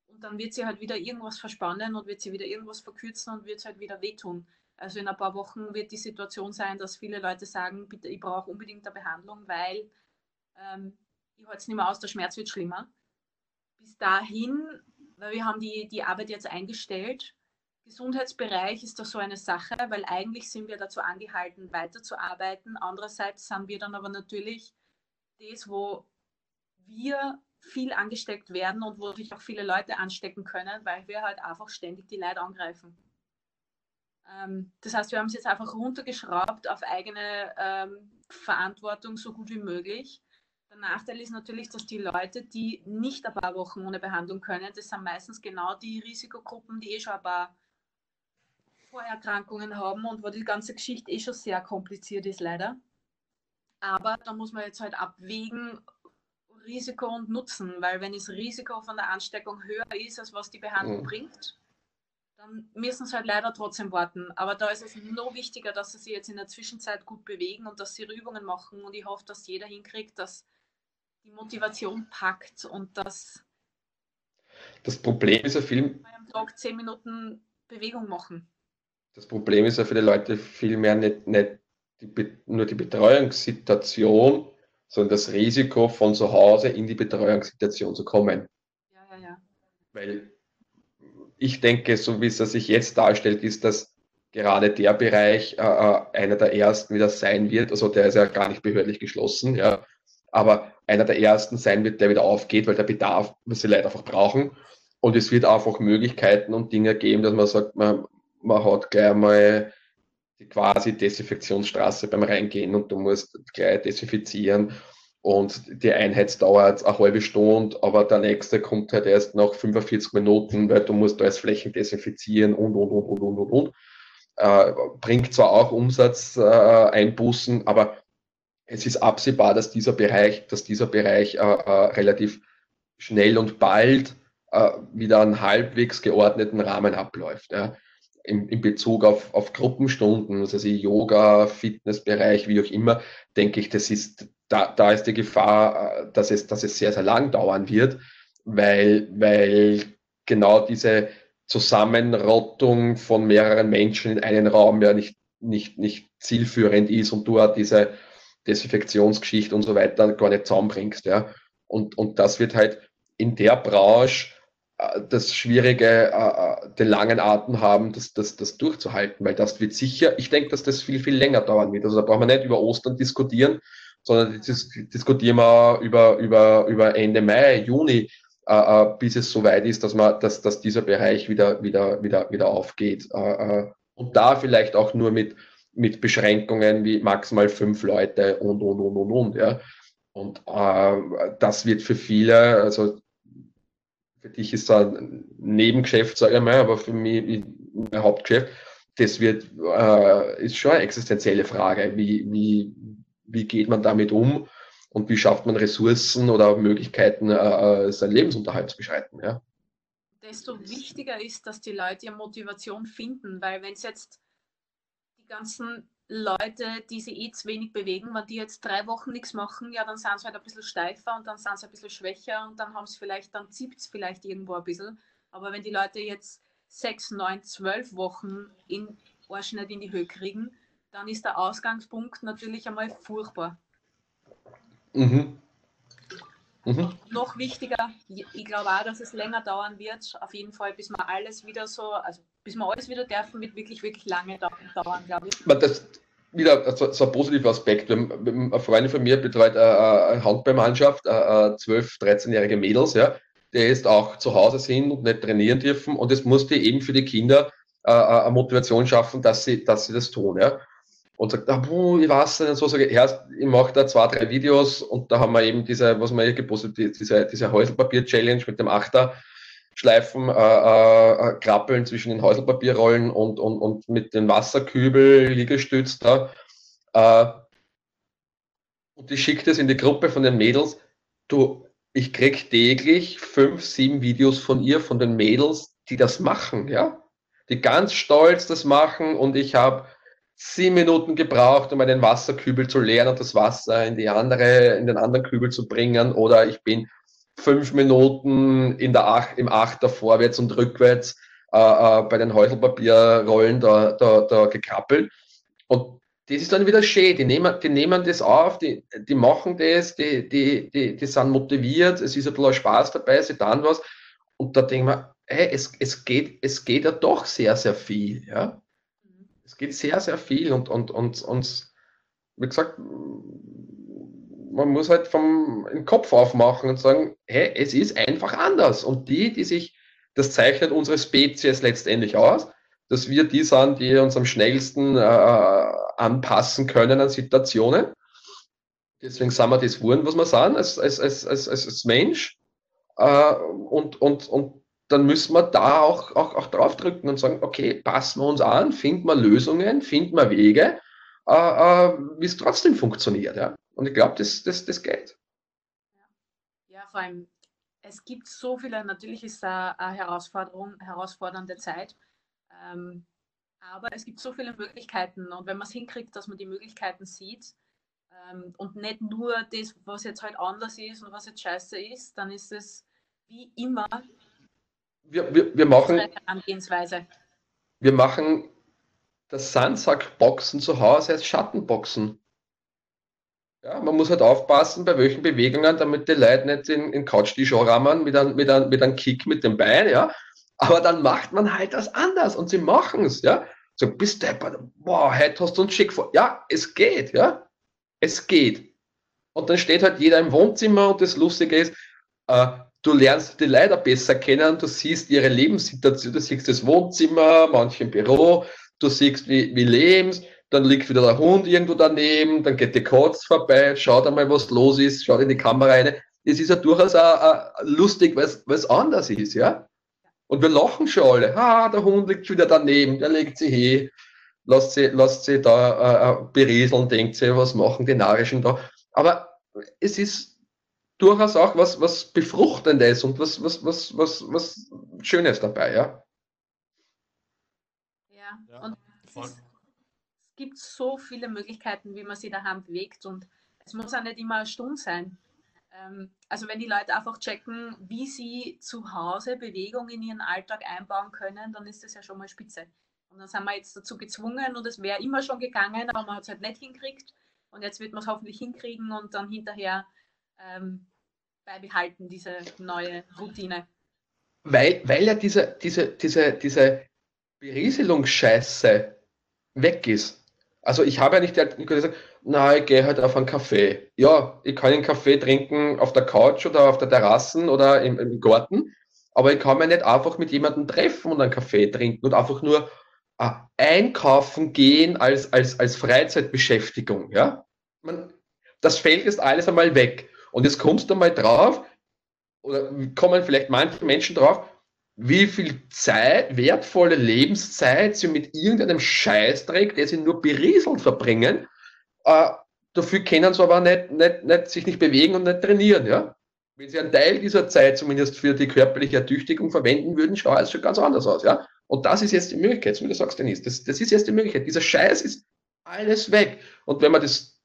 Und dann wird sie halt wieder irgendwas verspannen und wird sie wieder irgendwas verkürzen und wird es halt wieder wehtun. Also in ein paar Wochen wird die Situation sein, dass viele Leute sagen, bitte, ich brauche unbedingt eine Behandlung, weil ähm, ich halte es nicht mehr aus, der Schmerz wird schlimmer. Bis dahin weil wir haben die, die Arbeit jetzt eingestellt. Gesundheitsbereich ist da so eine Sache, weil eigentlich sind wir dazu angehalten, weiterzuarbeiten. Andererseits haben wir dann aber natürlich das, wo wir viel angesteckt werden und wo sich auch viele Leute anstecken können, weil wir halt einfach ständig die Leute angreifen. Ähm, das heißt, wir haben es jetzt einfach runtergeschraubt auf eigene ähm, Verantwortung so gut wie möglich. Der Nachteil ist natürlich, dass die Leute, die nicht ein paar Wochen ohne Behandlung können, das sind meistens genau die Risikogruppen, die eh schon ein paar Vorerkrankungen haben und wo die ganze Geschichte eh schon sehr kompliziert ist, leider. Aber da muss man jetzt halt abwägen, Risiko und Nutzen, weil wenn das Risiko von der Ansteckung höher ist, als was die Behandlung mhm. bringt, dann müssen sie halt leider trotzdem warten. Aber da ist es noch wichtiger, dass sie sich jetzt in der Zwischenzeit gut bewegen und dass sie Übungen machen. Und ich hoffe, dass jeder hinkriegt, dass die Motivation packt und das. Das Problem ist ja viel. Am Tag zehn Minuten Bewegung machen. Das Problem ist ja für die Leute vielmehr nicht, nicht die, nur die Betreuungssituation, sondern das Risiko von zu Hause in die Betreuungssituation zu kommen. Ja, ja, ja. Weil ich denke, so wie es sich jetzt darstellt, ist, dass gerade der Bereich äh, äh, einer der ersten wieder sein wird. Also der ist ja gar nicht behördlich geschlossen, ja aber einer der ersten sein wird, der wieder aufgeht, weil der Bedarf, was sie leider einfach brauchen. Und es wird einfach Möglichkeiten und Dinge geben, dass man sagt, man, man hat gleich mal die quasi Desinfektionsstraße beim Reingehen und du musst gleich desinfizieren und die Einheit dauert eine halbe Stunde, aber der nächste kommt halt erst nach 45 Minuten, weil du musst alles Flächen desinfizieren und, und, und, und, und, und, und. Äh, bringt zwar auch Umsatzeinbußen, äh, aber es ist absehbar, dass dieser Bereich, dass dieser Bereich äh, äh, relativ schnell und bald äh, wieder einen halbwegs geordneten Rahmen abläuft. Ja. In, in Bezug auf, auf Gruppenstunden, also Yoga, Fitnessbereich, wie auch immer, denke ich, das ist, da, da ist die Gefahr, äh, dass es, dass es sehr, sehr lang dauern wird, weil, weil genau diese Zusammenrottung von mehreren Menschen in einen Raum ja nicht, nicht, nicht zielführend ist und du diese Desinfektionsgeschichte und so weiter gar nicht zusammenbringst. Ja. Und, und das wird halt in der Branche äh, das Schwierige, äh, äh, den langen Atem haben, das, das, das durchzuhalten, weil das wird sicher, ich denke, dass das viel, viel länger dauern wird. Also da brauchen wir nicht über Ostern diskutieren, sondern das diskutieren wir über, über, über Ende Mai, Juni, äh, äh bis es soweit ist, dass man, dass, dass dieser Bereich wieder, wieder, wieder, wieder aufgeht. Äh, und da vielleicht auch nur mit, mit Beschränkungen wie maximal fünf Leute und, und, und, und, und. Ja. Und äh, das wird für viele, also für dich ist es ein Nebengeschäft, sage ich mal, aber für mich mein Hauptgeschäft, das wird, äh, ist schon eine existenzielle Frage. Wie, wie, wie geht man damit um? und wie schafft man Ressourcen oder Möglichkeiten, äh, äh seinen Lebensunterhalt zu beschreiten. Ja. Desto wichtiger ist, dass die Leute ihre Motivation finden, weil wenn es jetzt ganzen Leute, die sich eh zu wenig bewegen, wenn die jetzt drei Wochen nichts machen, ja, dann sind sie halt ein bisschen steifer und dann sind sie ein bisschen schwächer und dann haben sie vielleicht, dann zieht es vielleicht irgendwo ein bisschen. Aber wenn die Leute jetzt sechs, neun, zwölf Wochen in Arsch nicht in die Höhe kriegen, dann ist der Ausgangspunkt natürlich einmal furchtbar. Mhm. Mhm. Noch wichtiger, ich glaube auch, dass es länger dauern wird, auf jeden Fall, bis wir alles wieder so, also bis wir alles wieder dürfen, wird wirklich, wirklich lange dauern, glaube ich. Das, wieder so, ein positiver Aspekt. Eine Freundin von mir betreut eine Handballmannschaft, 12-, 13-jährige Mädels, ja, die jetzt auch zu Hause sind und nicht trainieren dürfen. Und es musste eben für die Kinder eine Motivation schaffen, dass sie, dass sie das tun. Ja und sagt, ah, puh, ich weiß nicht, so sage ich, ja, ich mache da zwei, drei Videos und da haben wir eben diese, was wir hier gepostet, diese, diese Häuselpapier-Challenge mit dem Achter. Schleifen, äh, äh, Krabbeln zwischen den Häuselpapierrollen und, und, und mit dem Wasserkübel, Liegestütz da. Äh, und ich schicke das in die Gruppe von den Mädels. Du, ich krieg täglich fünf, sieben Videos von ihr, von den Mädels, die das machen, ja. Die ganz stolz das machen und ich habe sieben Minuten gebraucht, um einen Wasserkübel zu leeren und das Wasser in die andere, in den anderen Kübel zu bringen. Oder ich bin fünf Minuten in der Ach, im Achter vorwärts und rückwärts äh, äh, bei den Häuselpapierrollen da, da, da gekrabbelt. Und das ist dann wieder schön. Die nehmen, die nehmen das auf, die, die machen das, die, die, die, die sind motiviert, es ist ein bisschen Spaß dabei, sie tun was. Und da denken wir, hey, es, es, geht, es geht ja doch sehr, sehr viel. Ja? es geht sehr, sehr viel und, und, und, und wie gesagt, man muss halt vom den Kopf aufmachen und sagen, hey, es ist einfach anders. Und die, die sich, das zeichnet unsere Spezies letztendlich aus, dass wir die sind, die uns am schnellsten äh, anpassen können an Situationen. Deswegen sind wir das Wurden, was wir sind, als, als, als, als, als Mensch. Äh, und, und, und dann müssen wir da auch, auch, auch draufdrücken und sagen, okay, passen wir uns an, finden wir Lösungen, finden wir Wege, äh, äh, wie es trotzdem funktioniert. Ja? Und ich glaube, das, das, das geht. Ja, vor allem, es gibt so viele, natürlich ist da eine Herausforderung, herausfordernde Zeit, ähm, aber es gibt so viele Möglichkeiten und wenn man es hinkriegt, dass man die Möglichkeiten sieht ähm, und nicht nur das, was jetzt halt anders ist und was jetzt scheiße ist, dann ist es wie immer wir, wir, wir machen. Wir machen das Sandsackboxen zu Hause als Schattenboxen. Ja, man muss halt aufpassen, bei welchen Bewegungen, damit die Leute nicht in, in Couchtisch rammen mit einem, mit, einem, mit einem Kick mit dem Bein, ja. Aber dann macht man halt das anders und sie machen es, ja. So, bist deppert, boah, heute hast du uns schick vor. Ja, es geht, ja. Es geht. Und dann steht halt jeder im Wohnzimmer und das Lustige ist, äh, du lernst die Leute besser kennen, du siehst ihre Lebenssituation, du siehst das Wohnzimmer, manche im Büro, du siehst, wie, wie leben dann liegt wieder der Hund irgendwo daneben, dann geht die Katze vorbei, schaut einmal, was los ist, schaut in die Kamera rein. Das ist ja durchaus auch, auch lustig, weil es anders ist, ja. Und wir lachen schon alle. Ah, der Hund liegt wieder daneben, der legt sich hin, lasst sie, lasst sie da äh, äh berieseln, denkt sie, was machen die Narischen da. Aber es ist durchaus auch was, was Befruchtendes und was, was, was, was, was Schönes dabei, ja. Ja, ja und es, ist, es, gibt so viele Möglichkeiten, wie man sich daheim bewegt und es muss auch nicht immer eine Stunde sein. Ähm, also wenn die Leute einfach checken, wie sie zu Hause Bewegung in ihren Alltag einbauen können, dann ist das ja schon mal spitze. Und dann sind wir jetzt dazu gezwungen und es wäre immer schon gegangen, aber man hat es halt nicht hinkriegt. Und jetzt wird man es hoffentlich hinkriegen und dann hinterher ähm, beibehalten, diese neue Routine? Weil, weil ja diese, diese, diese, diese Berieselungsscheiße weg ist. Also ich habe ja nicht gesagt, na, ich gehe halt auf einen Kaffee. Ja, ich kann einen Kaffee trinken auf der Couch oder auf der Terrasse oder im, im Garten, aber ich kann mich nicht einfach mit jemandem treffen und einen Kaffee trinken und einfach nur äh, einkaufen gehen als, als, als Freizeitbeschäftigung. Ja? Man, das fällt jetzt alles einmal weg. Und jetzt kommst du mal drauf, oder kommen vielleicht manche Menschen drauf, wie viel Zeit, wertvolle Lebenszeit sie mit irgendeinem Scheißdreck, der sie nur berieseln, verbringen, äh, dafür können sie aber nicht, nicht, nicht, sich nicht bewegen und nicht trainieren, ja. Wenn sie einen Teil dieser Zeit zumindest für die körperliche Ertüchtigung verwenden würden, schaut es schon ganz anders aus, ja. Und das ist jetzt die Möglichkeit, so wie du sagst, Denise, das, das ist jetzt die Möglichkeit. Dieser Scheiß ist alles weg. Und wenn wir das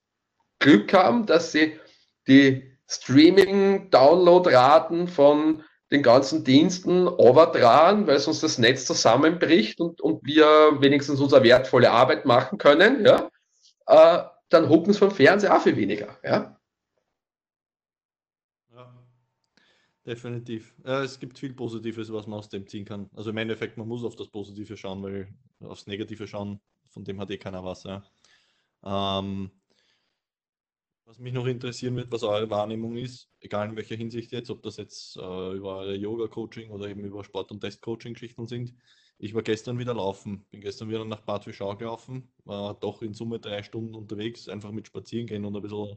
Glück haben, dass sie die Streaming-Download-Raten von den ganzen Diensten overtragen, weil sonst das Netz zusammenbricht und, und wir wenigstens unsere wertvolle Arbeit machen können, ja, äh, dann hucken es vom Fernseher auch viel weniger. Ja? ja definitiv. Ja, es gibt viel Positives, was man aus dem ziehen kann. Also im Endeffekt, man muss auf das Positive schauen, weil aufs Negative schauen, von dem hat eh keiner was. Ja. Ähm, was mich noch interessieren wird, was eure Wahrnehmung ist, egal in welcher Hinsicht jetzt, ob das jetzt äh, über eure Yoga-Coaching oder eben über Sport- und Test-Coaching-Geschichten sind. Ich war gestern wieder laufen, bin gestern wieder nach Bad Fischau gelaufen, war doch in Summe drei Stunden unterwegs, einfach mit Spazieren gehen und ein bisschen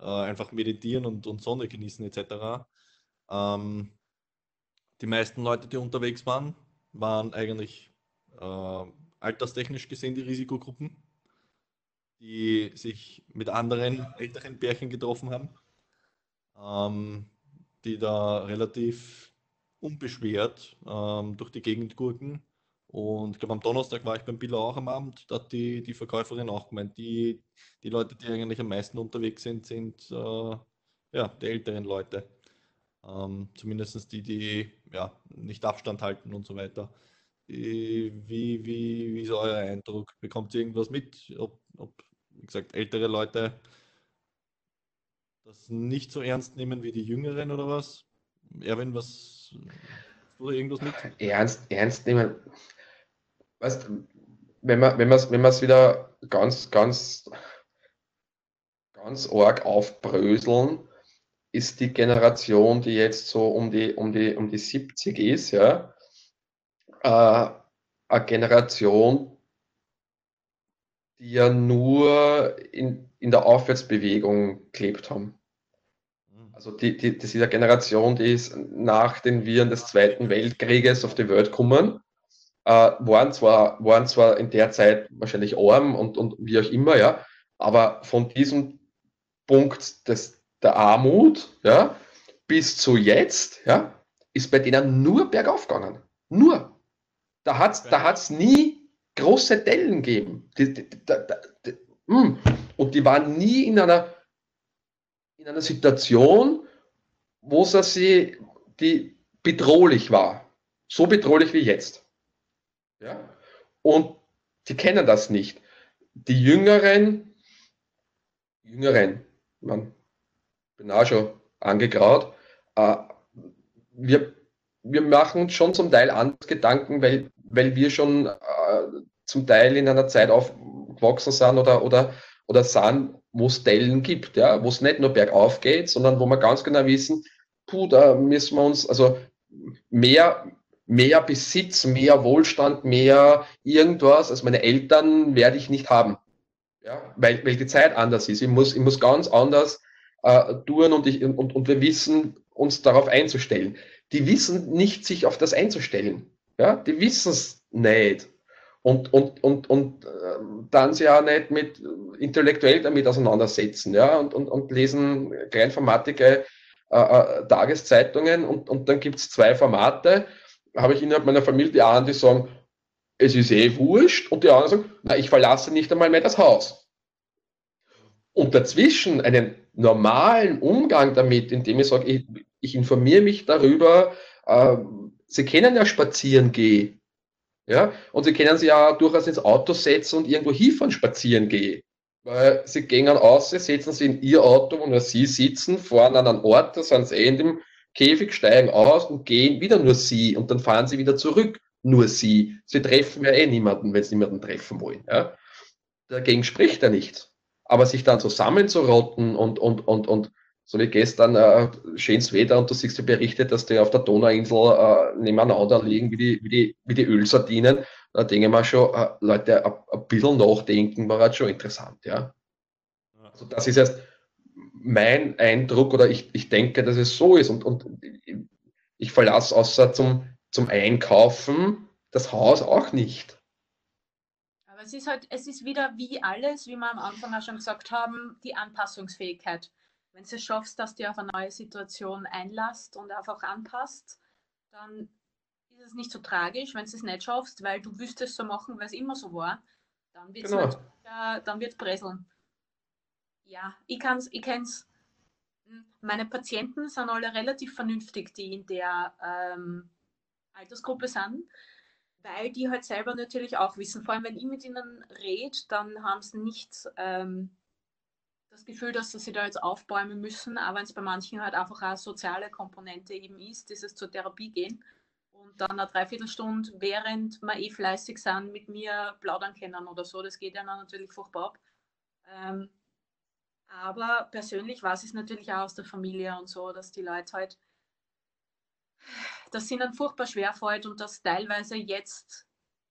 äh, einfach meditieren und, und Sonne genießen etc. Ähm, die meisten Leute, die unterwegs waren, waren eigentlich äh, alterstechnisch gesehen die Risikogruppen die sich mit anderen älteren Pärchen getroffen haben, ähm, die da relativ unbeschwert ähm, durch die Gegend gurken. Und ich glaube, am Donnerstag war ich beim Billa auch am Abend, da hat die, die Verkäuferin auch gemeint, die, die Leute, die eigentlich am meisten unterwegs sind, sind äh, ja, die älteren Leute. Ähm, Zumindest die, die ja, nicht Abstand halten und so weiter. Wie, wie, wie ist euer Eindruck? Bekommt ihr irgendwas mit, ob, ob wie gesagt, ältere Leute das nicht so ernst nehmen wie die Jüngeren oder was? Erwin, was oder irgendwas mit? Ernst, ernst nehmen. Weißt, wenn man wenn es wenn wieder ganz, ganz, ganz arg aufbröseln, ist die Generation, die jetzt so um die, um die, um die 70 ist, ja, äh, eine Generation, die ja nur in, in der Aufwärtsbewegung gelebt haben. Mhm. Also die, die, das ist eine Generation, die ist nach den Viren des Zweiten Weltkrieges auf die Welt gekommen, äh, waren, zwar, waren zwar in der Zeit wahrscheinlich arm und, und wie auch immer, ja, aber von diesem Punkt des, der Armut ja, bis zu jetzt ja, ist bei denen nur bergauf gegangen. Nur. Da hat es da hat's nie große Dellen geben. Die, die, die, hm. und die waren nie in einer, in einer Situation, wo sie die bedrohlich war. So bedrohlich wie jetzt. Ja? Und die kennen das nicht. Die Jüngeren, Jüngeren, man bin auch schon angegraut, äh, wir, wir machen uns schon zum Teil anders Gedanken, weil weil wir schon äh, zum Teil in einer Zeit aufgewachsen sind oder, oder, oder sind, wo es Dellen gibt, ja, wo es nicht nur bergauf geht, sondern wo wir ganz genau wissen, puh, da müssen wir uns, also mehr, mehr Besitz, mehr Wohlstand, mehr irgendwas als meine Eltern werde ich nicht haben. Ja, weil, weil die Zeit anders ist. Ich muss, ich muss ganz anders äh, tun und, ich, und, und wir wissen, uns darauf einzustellen. Die wissen nicht, sich auf das einzustellen. Ja, die wissen es nicht. Und, und, und, und äh, dann sie auch nicht mit intellektuell damit auseinandersetzen, ja, und, und, und lesen kleinformatige äh, äh, Tageszeitungen und, und dann gibt es zwei Formate, habe ich innerhalb meiner Familie die einen, die sagen, es ist eh wurscht, und die anderen sagen, na, ich verlasse nicht einmal mehr das Haus. Und dazwischen einen normalen Umgang damit, indem ich sage, ich, ich informiere mich darüber, äh, Sie kennen ja spazieren gehen. Ja, und Sie können sich ja durchaus ins Auto setzen und irgendwo hinfahren spazieren gehen. Weil Sie gehen aus, setzen Sie in Ihr Auto, wo nur Sie sitzen, fahren an einen Ort, da sind Sie eh in dem Käfig, steigen aus und gehen wieder nur Sie und dann fahren Sie wieder zurück, nur Sie. Sie treffen ja eh niemanden, wenn Sie niemanden treffen wollen. Ja. Dagegen spricht er nichts. Aber sich dann zusammenzurotten und, und, und, und so wie gestern, äh, schönes Wetter und du siehst die Berichte, dass die auf der Donauinsel äh, nebeneinander liegen, wie die, wie die, wie die Ölsardinen. Da denke ich mal schon, äh, Leute, ein bisschen nachdenken war halt schon interessant, ja. Also das ist jetzt mein Eindruck oder ich, ich denke, dass es so ist und, und ich verlasse außer zum, zum Einkaufen das Haus auch nicht. Aber es ist halt, es ist wieder wie alles, wie wir am Anfang auch schon gesagt haben, die Anpassungsfähigkeit. Wenn du es schaffst, dass du auf eine neue Situation einlasst und einfach anpasst, dann ist es nicht so tragisch. Wenn du es nicht schaffst, weil du wüsstest so machen, weil es immer so war, dann wird es genau. halt, dann wird's bresseln. Ja, ich kann's, ich kenn's. Meine Patienten sind alle relativ vernünftig, die in der ähm, Altersgruppe sind weil die halt selber natürlich auch wissen, vor allem wenn ich mit ihnen rede, dann haben sie nicht ähm, das Gefühl, dass sie da jetzt aufbäumen müssen, aber wenn es bei manchen halt einfach eine soziale Komponente eben ist, dieses zur Therapie gehen und dann eine Dreiviertelstunde, während wir eh fleißig sind, mit mir plaudern können oder so, das geht ja dann natürlich furchtbar ab. Ähm, aber persönlich ich es natürlich auch aus der Familie und so, dass die Leute halt das ihnen furchtbar schwer fällt und das teilweise jetzt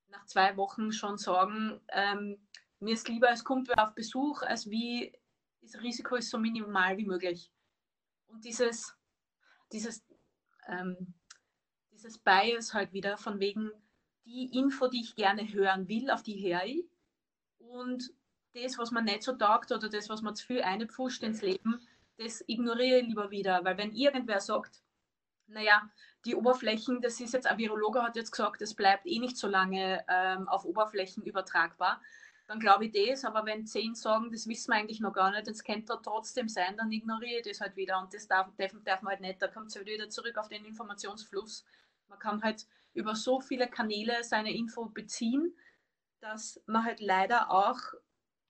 nach zwei Wochen schon sagen, ähm, mir ist lieber, als Kumpel auf Besuch, als wie das Risiko ist so minimal wie möglich. Und dieses, dieses, ähm, dieses Bias halt wieder von wegen die Info, die ich gerne hören will, auf die höre ich. Und das, was man nicht so taugt oder das, was man zu viel einpfuscht ins Leben, das ignoriere ich lieber wieder. Weil wenn irgendwer sagt, naja, die Oberflächen, das ist jetzt, ein Virologe hat jetzt gesagt, es bleibt eh nicht so lange ähm, auf Oberflächen übertragbar, dann glaube ich das, aber wenn zehn sagen, das wissen wir eigentlich noch gar nicht, das könnte trotzdem sein, dann ignoriere ich das halt wieder und das darf, darf, darf man halt nicht, da kommt es halt wieder zurück auf den Informationsfluss. Man kann halt über so viele Kanäle seine Info beziehen, dass man halt leider auch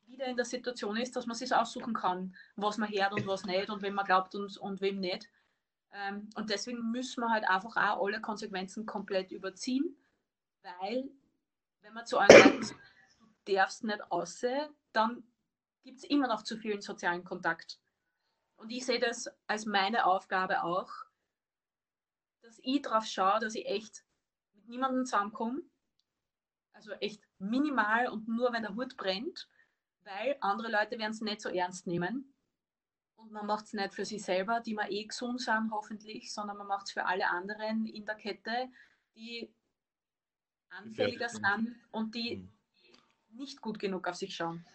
wieder in der Situation ist, dass man sich aussuchen kann, was man hört und was nicht und wem man glaubt und, und wem nicht. Ähm, und deswegen müssen wir halt einfach auch alle Konsequenzen komplett überziehen, weil wenn man zu einem du darfst nicht aussehen, dann gibt es immer noch zu vielen sozialen Kontakt. Und ich sehe das als meine Aufgabe auch, dass ich darauf schaue, dass ich echt mit niemandem zusammenkomme. Also echt minimal und nur wenn der Hut brennt, weil andere Leute werden es nicht so ernst nehmen. Und man macht es nicht für sich selber, die man eh gesund sind, hoffentlich, sondern man macht es für alle anderen in der Kette, die anfälliger sind und die mhm. Nicht gut genug auf sich schauen.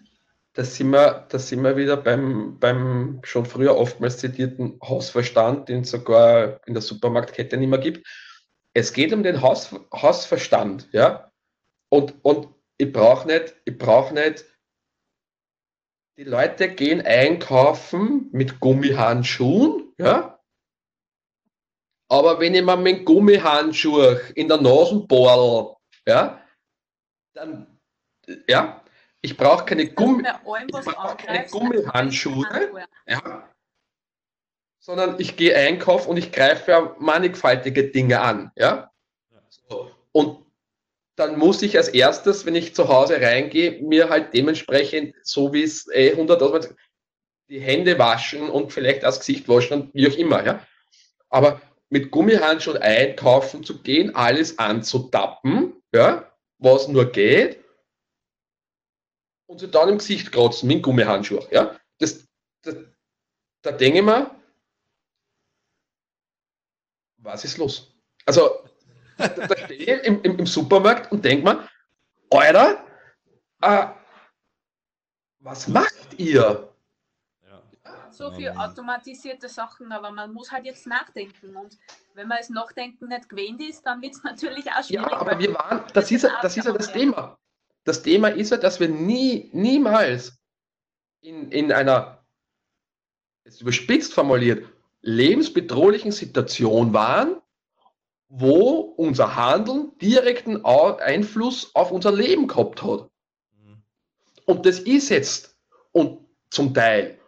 Da sind wir, da sind wir wieder beim, beim schon früher oftmals zitierten Hausverstand, den es sogar in der Supermarktkette nicht mehr gibt. Es geht um den Haus, Hausverstand, ja. Und, und ich brauche nicht, ich brauche nicht die Leute gehen einkaufen mit Gummihandschuhen, ja. Aber wenn ich mir mit Gummihandschuh in der Nase bohrl, ja, dann, ja, ich brauche keine, Gummi, ich brauch keine Gummihandschuhe, ja, sondern ich gehe einkaufen und ich greife mannigfaltige Dinge an, ja. So. Und dann muss ich als erstes, wenn ich zu Hause reingehe, mir halt dementsprechend, so wie es eh 100 die Hände waschen und vielleicht das Gesicht waschen und wie auch immer, ja. Aber mit Gummihandschuhen einkaufen zu gehen, alles anzutappen, ja, was nur geht, und sie dann im Gesicht kratzen mit Gummihandschuh, ja. Das, das, da denke ich mir, was ist los? Also, da, da stehe ich im, im, im, Supermarkt und denke mir, Alter, äh, was macht ihr? So viel automatisierte Sachen, aber man muss halt jetzt nachdenken. Und wenn man es Nachdenken nicht gewöhnt ist, dann wird es natürlich auch schwierig. Ja, aber wir waren, das ist, ja, das ist ja das Thema. Das Thema ist ja, dass wir nie, niemals in, in einer, jetzt überspitzt formuliert, lebensbedrohlichen Situation waren, wo unser Handeln direkten Einfluss auf unser Leben gehabt hat. Mhm. Und das ist jetzt und zum Teil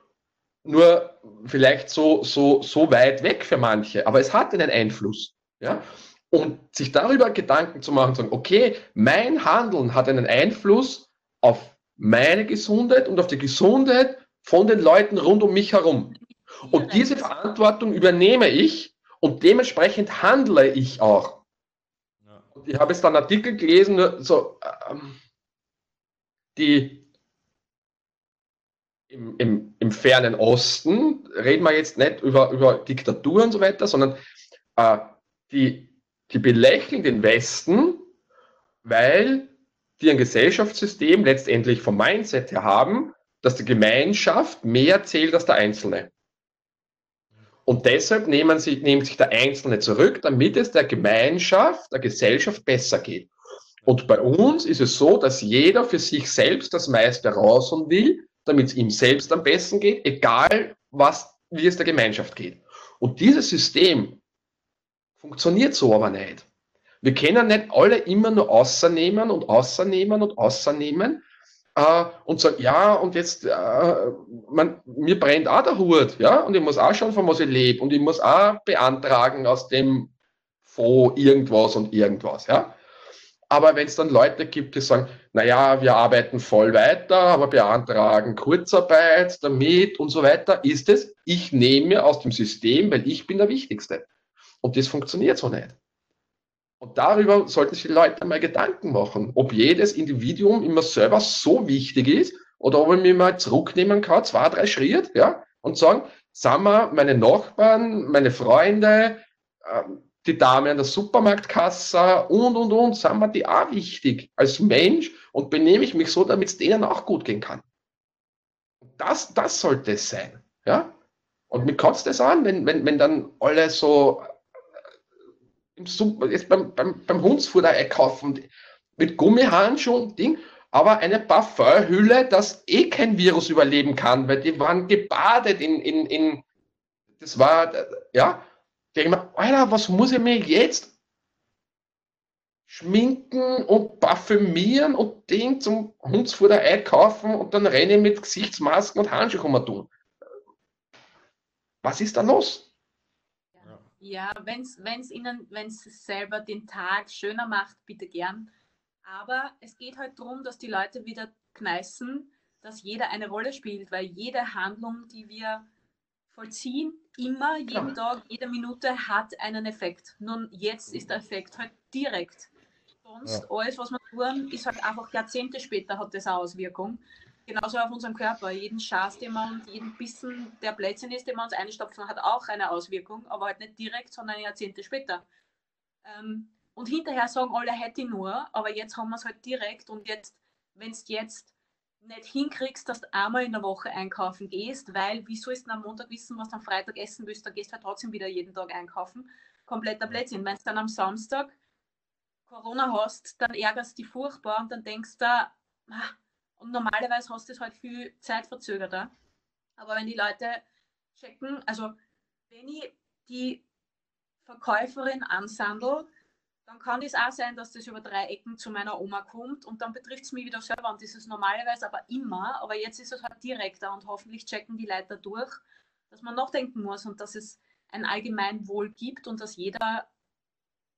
nur vielleicht so, so, so weit weg für manche, aber es hat einen Einfluss. Ja? Und sich darüber Gedanken zu machen, zu sagen, okay, mein Handeln hat einen Einfluss auf meine Gesundheit und auf die Gesundheit von den Leuten rund um mich herum. Und diese Verantwortung übernehme ich und dementsprechend handle ich auch. Und ich habe jetzt dann Artikel gelesen, so, ähm, die im, im, im fernen Osten, reden wir jetzt nicht über, über Diktatur und so weiter, sondern äh, die, die belächeln den Westen, weil die ein Gesellschaftssystem letztendlich vom Mindset her haben, dass die Gemeinschaft mehr zählt als der Einzelne. Und deshalb nehmen sie, nimmt sich der Einzelne zurück, damit es der Gemeinschaft, der Gesellschaft besser geht. Und bei uns ist es so, dass jeder für sich selbst das meiste rausholen will, damit es ihm selbst am besten geht, egal was, wie es der Gemeinschaft geht. Und dieses System funktioniert so aber nicht. Wir können nicht alle immer nur außernehmen und außernehmen und außernehmen äh, und sagen, ja, und jetzt, äh, man, mir brennt auch der Hut, ja, und ich muss auch schauen, von was ich lebe und ich muss auch beantragen aus dem Fonds irgendwas und irgendwas, ja. Aber wenn es dann Leute gibt, die sagen, naja, wir arbeiten voll weiter, aber beantragen Kurzarbeit damit und so weiter, ist es, ich nehme aus dem System, weil ich bin der Wichtigste. Und das funktioniert so nicht. Und darüber sollten sich die Leute mal Gedanken machen, ob jedes Individuum immer selber so wichtig ist oder ob ich mich mal zurücknehmen kann, zwei, drei Schritte, ja, und sagen, sagen wir, meine Nachbarn, meine Freunde, ähm, die Dame an der Supermarktkasse und, und, und, sind wir die auch wichtig als Mensch und benehme ich mich so, damit es denen auch gut gehen kann. Das, das sollte es sein, ja. Und mir kotzt es an, wenn, wenn, wenn dann alle so im Super, jetzt beim, beim, beim Hundsfutter einkaufen mit Gummihandschuhen und Ding, aber eine Parfümhülle, das eh kein Virus überleben kann, weil die waren gebadet in, in, in das war, ja, ich denke mir, Alter, was muss ich mir jetzt schminken und parfümieren und Ding zum Hundsfutter einkaufen und dann renne ich mit Gesichtsmasken und Handschuhen tun. Was ist da los? Ja, wenn es Ihnen, wenn es selber den Tag schöner macht, bitte gern. Aber es geht halt darum, dass die Leute wieder kneißen, dass jeder eine Rolle spielt, weil jede Handlung, die wir vollziehen, immer, jeden Klar. Tag, jede Minute hat einen Effekt. Nun, jetzt ist der Effekt halt direkt. Sonst ja. alles, was wir tun, ist halt einfach Jahrzehnte später hat das eine Auswirkung genauso auf unseren Körper. Jeden Schaß, den wir und jeden Bissen, der Plätzchen ist, den wir uns einstopfen, hat auch eine Auswirkung, aber halt nicht direkt, sondern Jahrzehnte später. Ähm, und hinterher sagen alle, hätte ich nur, aber jetzt haben wir es halt direkt und jetzt, wenn es jetzt nicht hinkriegst, dass du einmal in der Woche einkaufen gehst, weil wie sollst du am Montag wissen, was du am Freitag essen willst, dann gehst du halt trotzdem wieder jeden Tag einkaufen. Kompletter Blödsinn. Wenn du dann am Samstag Corona hast, dann ärgerst du dich furchtbar und dann denkst du, ah, und normalerweise hast du es halt viel zeitverzögerter. Aber wenn die Leute checken, also wenn ich die Verkäuferin ansandel, dann kann es auch sein, dass das über drei Ecken zu meiner Oma kommt und dann betrifft es mich wieder selber. Und das ist normalerweise aber immer, aber jetzt ist es halt direkter und hoffentlich checken die Leute durch, dass man nachdenken muss und dass es ein Allgemeinwohl gibt und dass jeder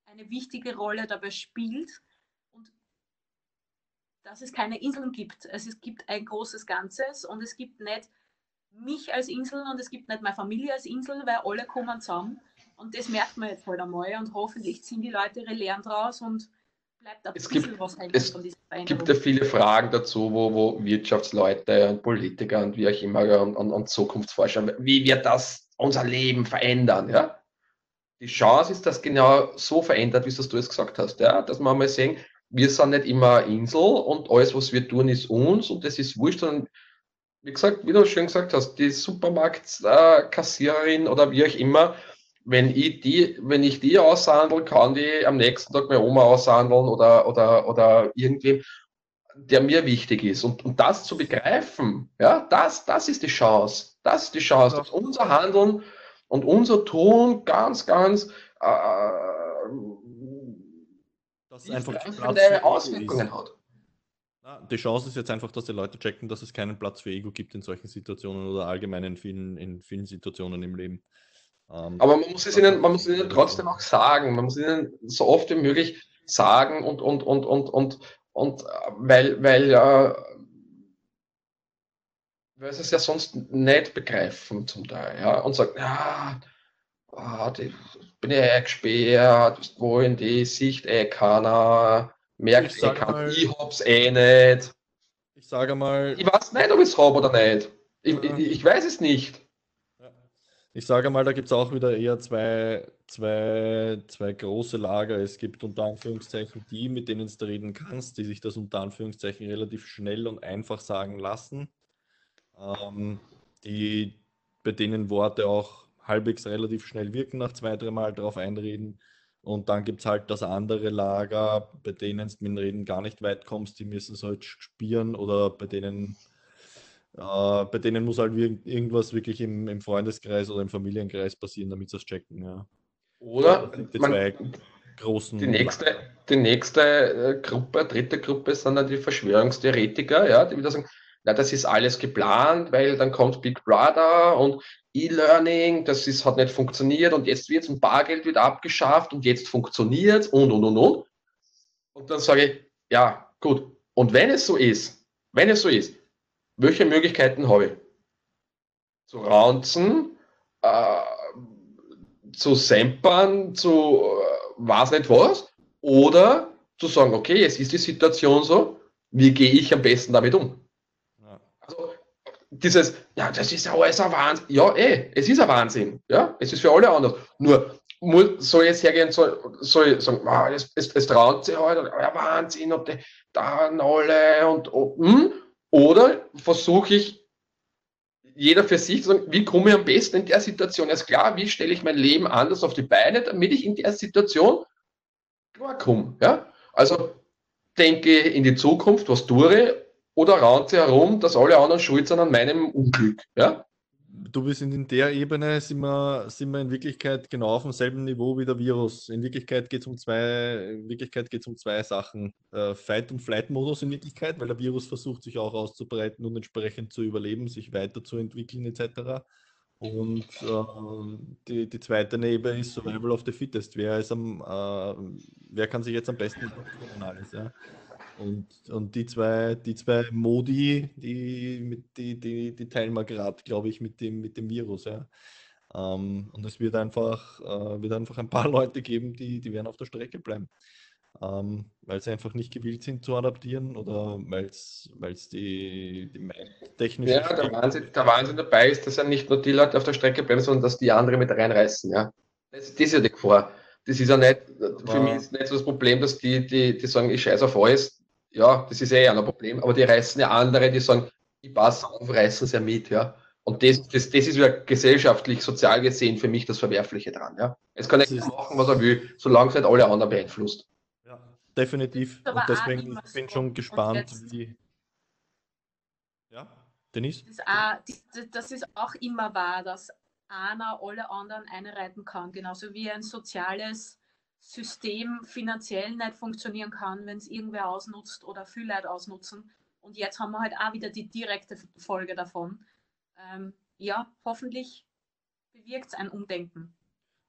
eine wichtige Rolle dabei spielt dass es keine Inseln gibt. Also es gibt ein großes Ganzes und es gibt nicht mich als Insel und es gibt nicht meine Familie als Insel, weil alle kommen zusammen. Und das merkt man jetzt halt einmal und hoffentlich ziehen die Leute ihre Lehren draus und bleibt ein es bisschen gibt, was es von dieser Veränderung. gibt ja viele Fragen dazu, wo, wo Wirtschaftsleute und Politiker und wie auch immer und, und, und Zukunftsforscher, wie wird das unser Leben verändern? Ja? Die Chance ist, dass genau so verändert, wie du es gesagt hast, ja? dass wir mal sehen, wir sind nicht immer eine Insel und alles, was wir tun, ist uns und das ist wurscht, sondern wie gesagt, wie du schön gesagt hast, die Supermarktkassiererin oder wie auch immer, wenn ich die, wenn ich die aushandeln, kann die am nächsten Tag meine Oma aushandeln oder, oder, oder irgendwem, der mir wichtig ist. Und, und das zu begreifen, ja, das, das ist die Chance. Das ist die Chance, dass unser Handeln und unser Tun ganz, ganz äh, das einfach Platz Auswirkungen hat. Na, die Chance ist jetzt einfach, dass die Leute checken, dass es keinen Platz für Ego gibt in solchen Situationen oder allgemein in vielen, in vielen Situationen im Leben. Ähm, Aber man muss es ihnen, man muss ihnen trotzdem auch sagen, man muss ihnen so oft wie möglich sagen und, und, und, und, und, und weil, weil, äh, weil sie es ja sonst nicht begreifen zum Teil, ja, und sagen, ja, oh, die, bin ich eingesperrt, wo in die Sicht eh keiner, merkt eh keiner, ich hab's eh nicht. Ich sage mal. Ich weiß nicht, ob ich es habe oder nicht. Ich, ja. ich, ich, weiß es nicht. Ich sage mal, da gibt es auch wieder eher zwei, zwei, zwei große Lager. Es gibt unter Anführungszeichen die, mit denen du reden kannst, die sich das unter Anführungszeichen relativ schnell und einfach sagen lassen, ähm, die, bei denen Worte auch halbwegs relativ schnell wirken, nach zwei, dreimal darauf einreden. Und dann gibt es halt das andere Lager, bei denen du mit dem Reden gar nicht weit kommst, die müssen es halt spielen oder bei denen, äh, bei denen muss halt irgendwas wirklich im, im, Freundeskreis oder im Familienkreis passieren, damit sie es checken. Ja. Oder die man, zwei großen. Die nächste, die nächste äh, Gruppe, dritte Gruppe sind dann die Verschwörungstheoretiker, ja, die wieder sagen, na, das ist alles geplant, weil dann kommt Big Brother und E-Learning, das ist, hat nicht funktioniert und jetzt wird ein Bargeld wieder abgeschafft und jetzt funktioniert und und und und. Und dann sage ich, ja, gut. Und wenn es so ist, wenn es so ist, welche Möglichkeiten habe ich? Zu raunzen, äh, zu sempern, zu äh, was nicht was, oder zu sagen, okay, jetzt ist die Situation so, wie gehe ich am besten damit um? Dieses, ja, das ist ja alles ein Wahnsinn. Ja, eh, es ist ein Wahnsinn. Ja, es ist für alle anders. Nur, soll jetzt hergehen, soll, soll ich sagen, wow, es, es, es traut sich halt, ja, Wahnsinn, und die, da alle und, und hm? oder versuche ich, jeder für sich zu sagen, wie komme ich am besten in der Situation? Ist klar, wie stelle ich mein Leben anders auf die Beine, damit ich in der Situation klarkomme. Ja? Also denke in die Zukunft, was tue oder raunt sie herum, dass alle anderen schuld sind an meinem Unglück. Ja? Du bist in der Ebene, sind wir, sind wir in Wirklichkeit genau auf demselben Niveau wie der Virus. In Wirklichkeit geht es um zwei, um zwei Sachen. Äh, Fight- und Flight-Modus in Wirklichkeit, weil der Virus versucht, sich auch auszubreiten und entsprechend zu überleben, sich weiterzuentwickeln etc. Und äh, die, die zweite Ebene ist Survival of the Fittest. Wer, ist am, äh, wer kann sich jetzt am besten alles, ja? Und, und die zwei, die zwei Modi, die, die, die, die teilen wir gerade, glaube ich, mit dem, mit dem Virus. Ja. Ähm, und es wird einfach, äh, wird einfach ein paar Leute geben, die, die werden auf der Strecke bleiben. Ähm, weil sie einfach nicht gewillt sind zu adaptieren oder weil es die, die technische. Ja, der Wahnsinn, der Wahnsinn dabei ist, dass ja nicht nur die Leute auf der Strecke bleiben, sondern dass die anderen mit reinreißen. Ja. Das, das ist ja die Gefahr. Das ist ja nicht, für mich ist nicht so das Problem, dass die, die, die sagen, ich scheiße auf alles, ja, das ist eh ein Problem, aber die reißen ja andere, die sagen, ich passe auf, reißen sie ja mit, ja. Und das, das, das ist ja gesellschaftlich, sozial gesehen für mich das Verwerfliche dran, ja. Es kann er machen, was er will, solange es nicht alle anderen beeinflusst. Ja, definitiv. Und deswegen ich bin schon gespannt, wie. Ja, Denise? Das ist, auch, das ist auch immer wahr, dass einer alle anderen einreiten kann, genauso wie ein soziales System finanziell nicht funktionieren kann, wenn es irgendwer ausnutzt oder viele Leute ausnutzen. Und jetzt haben wir halt auch wieder die direkte Folge davon. Ähm, ja, hoffentlich bewirkt es ein Umdenken.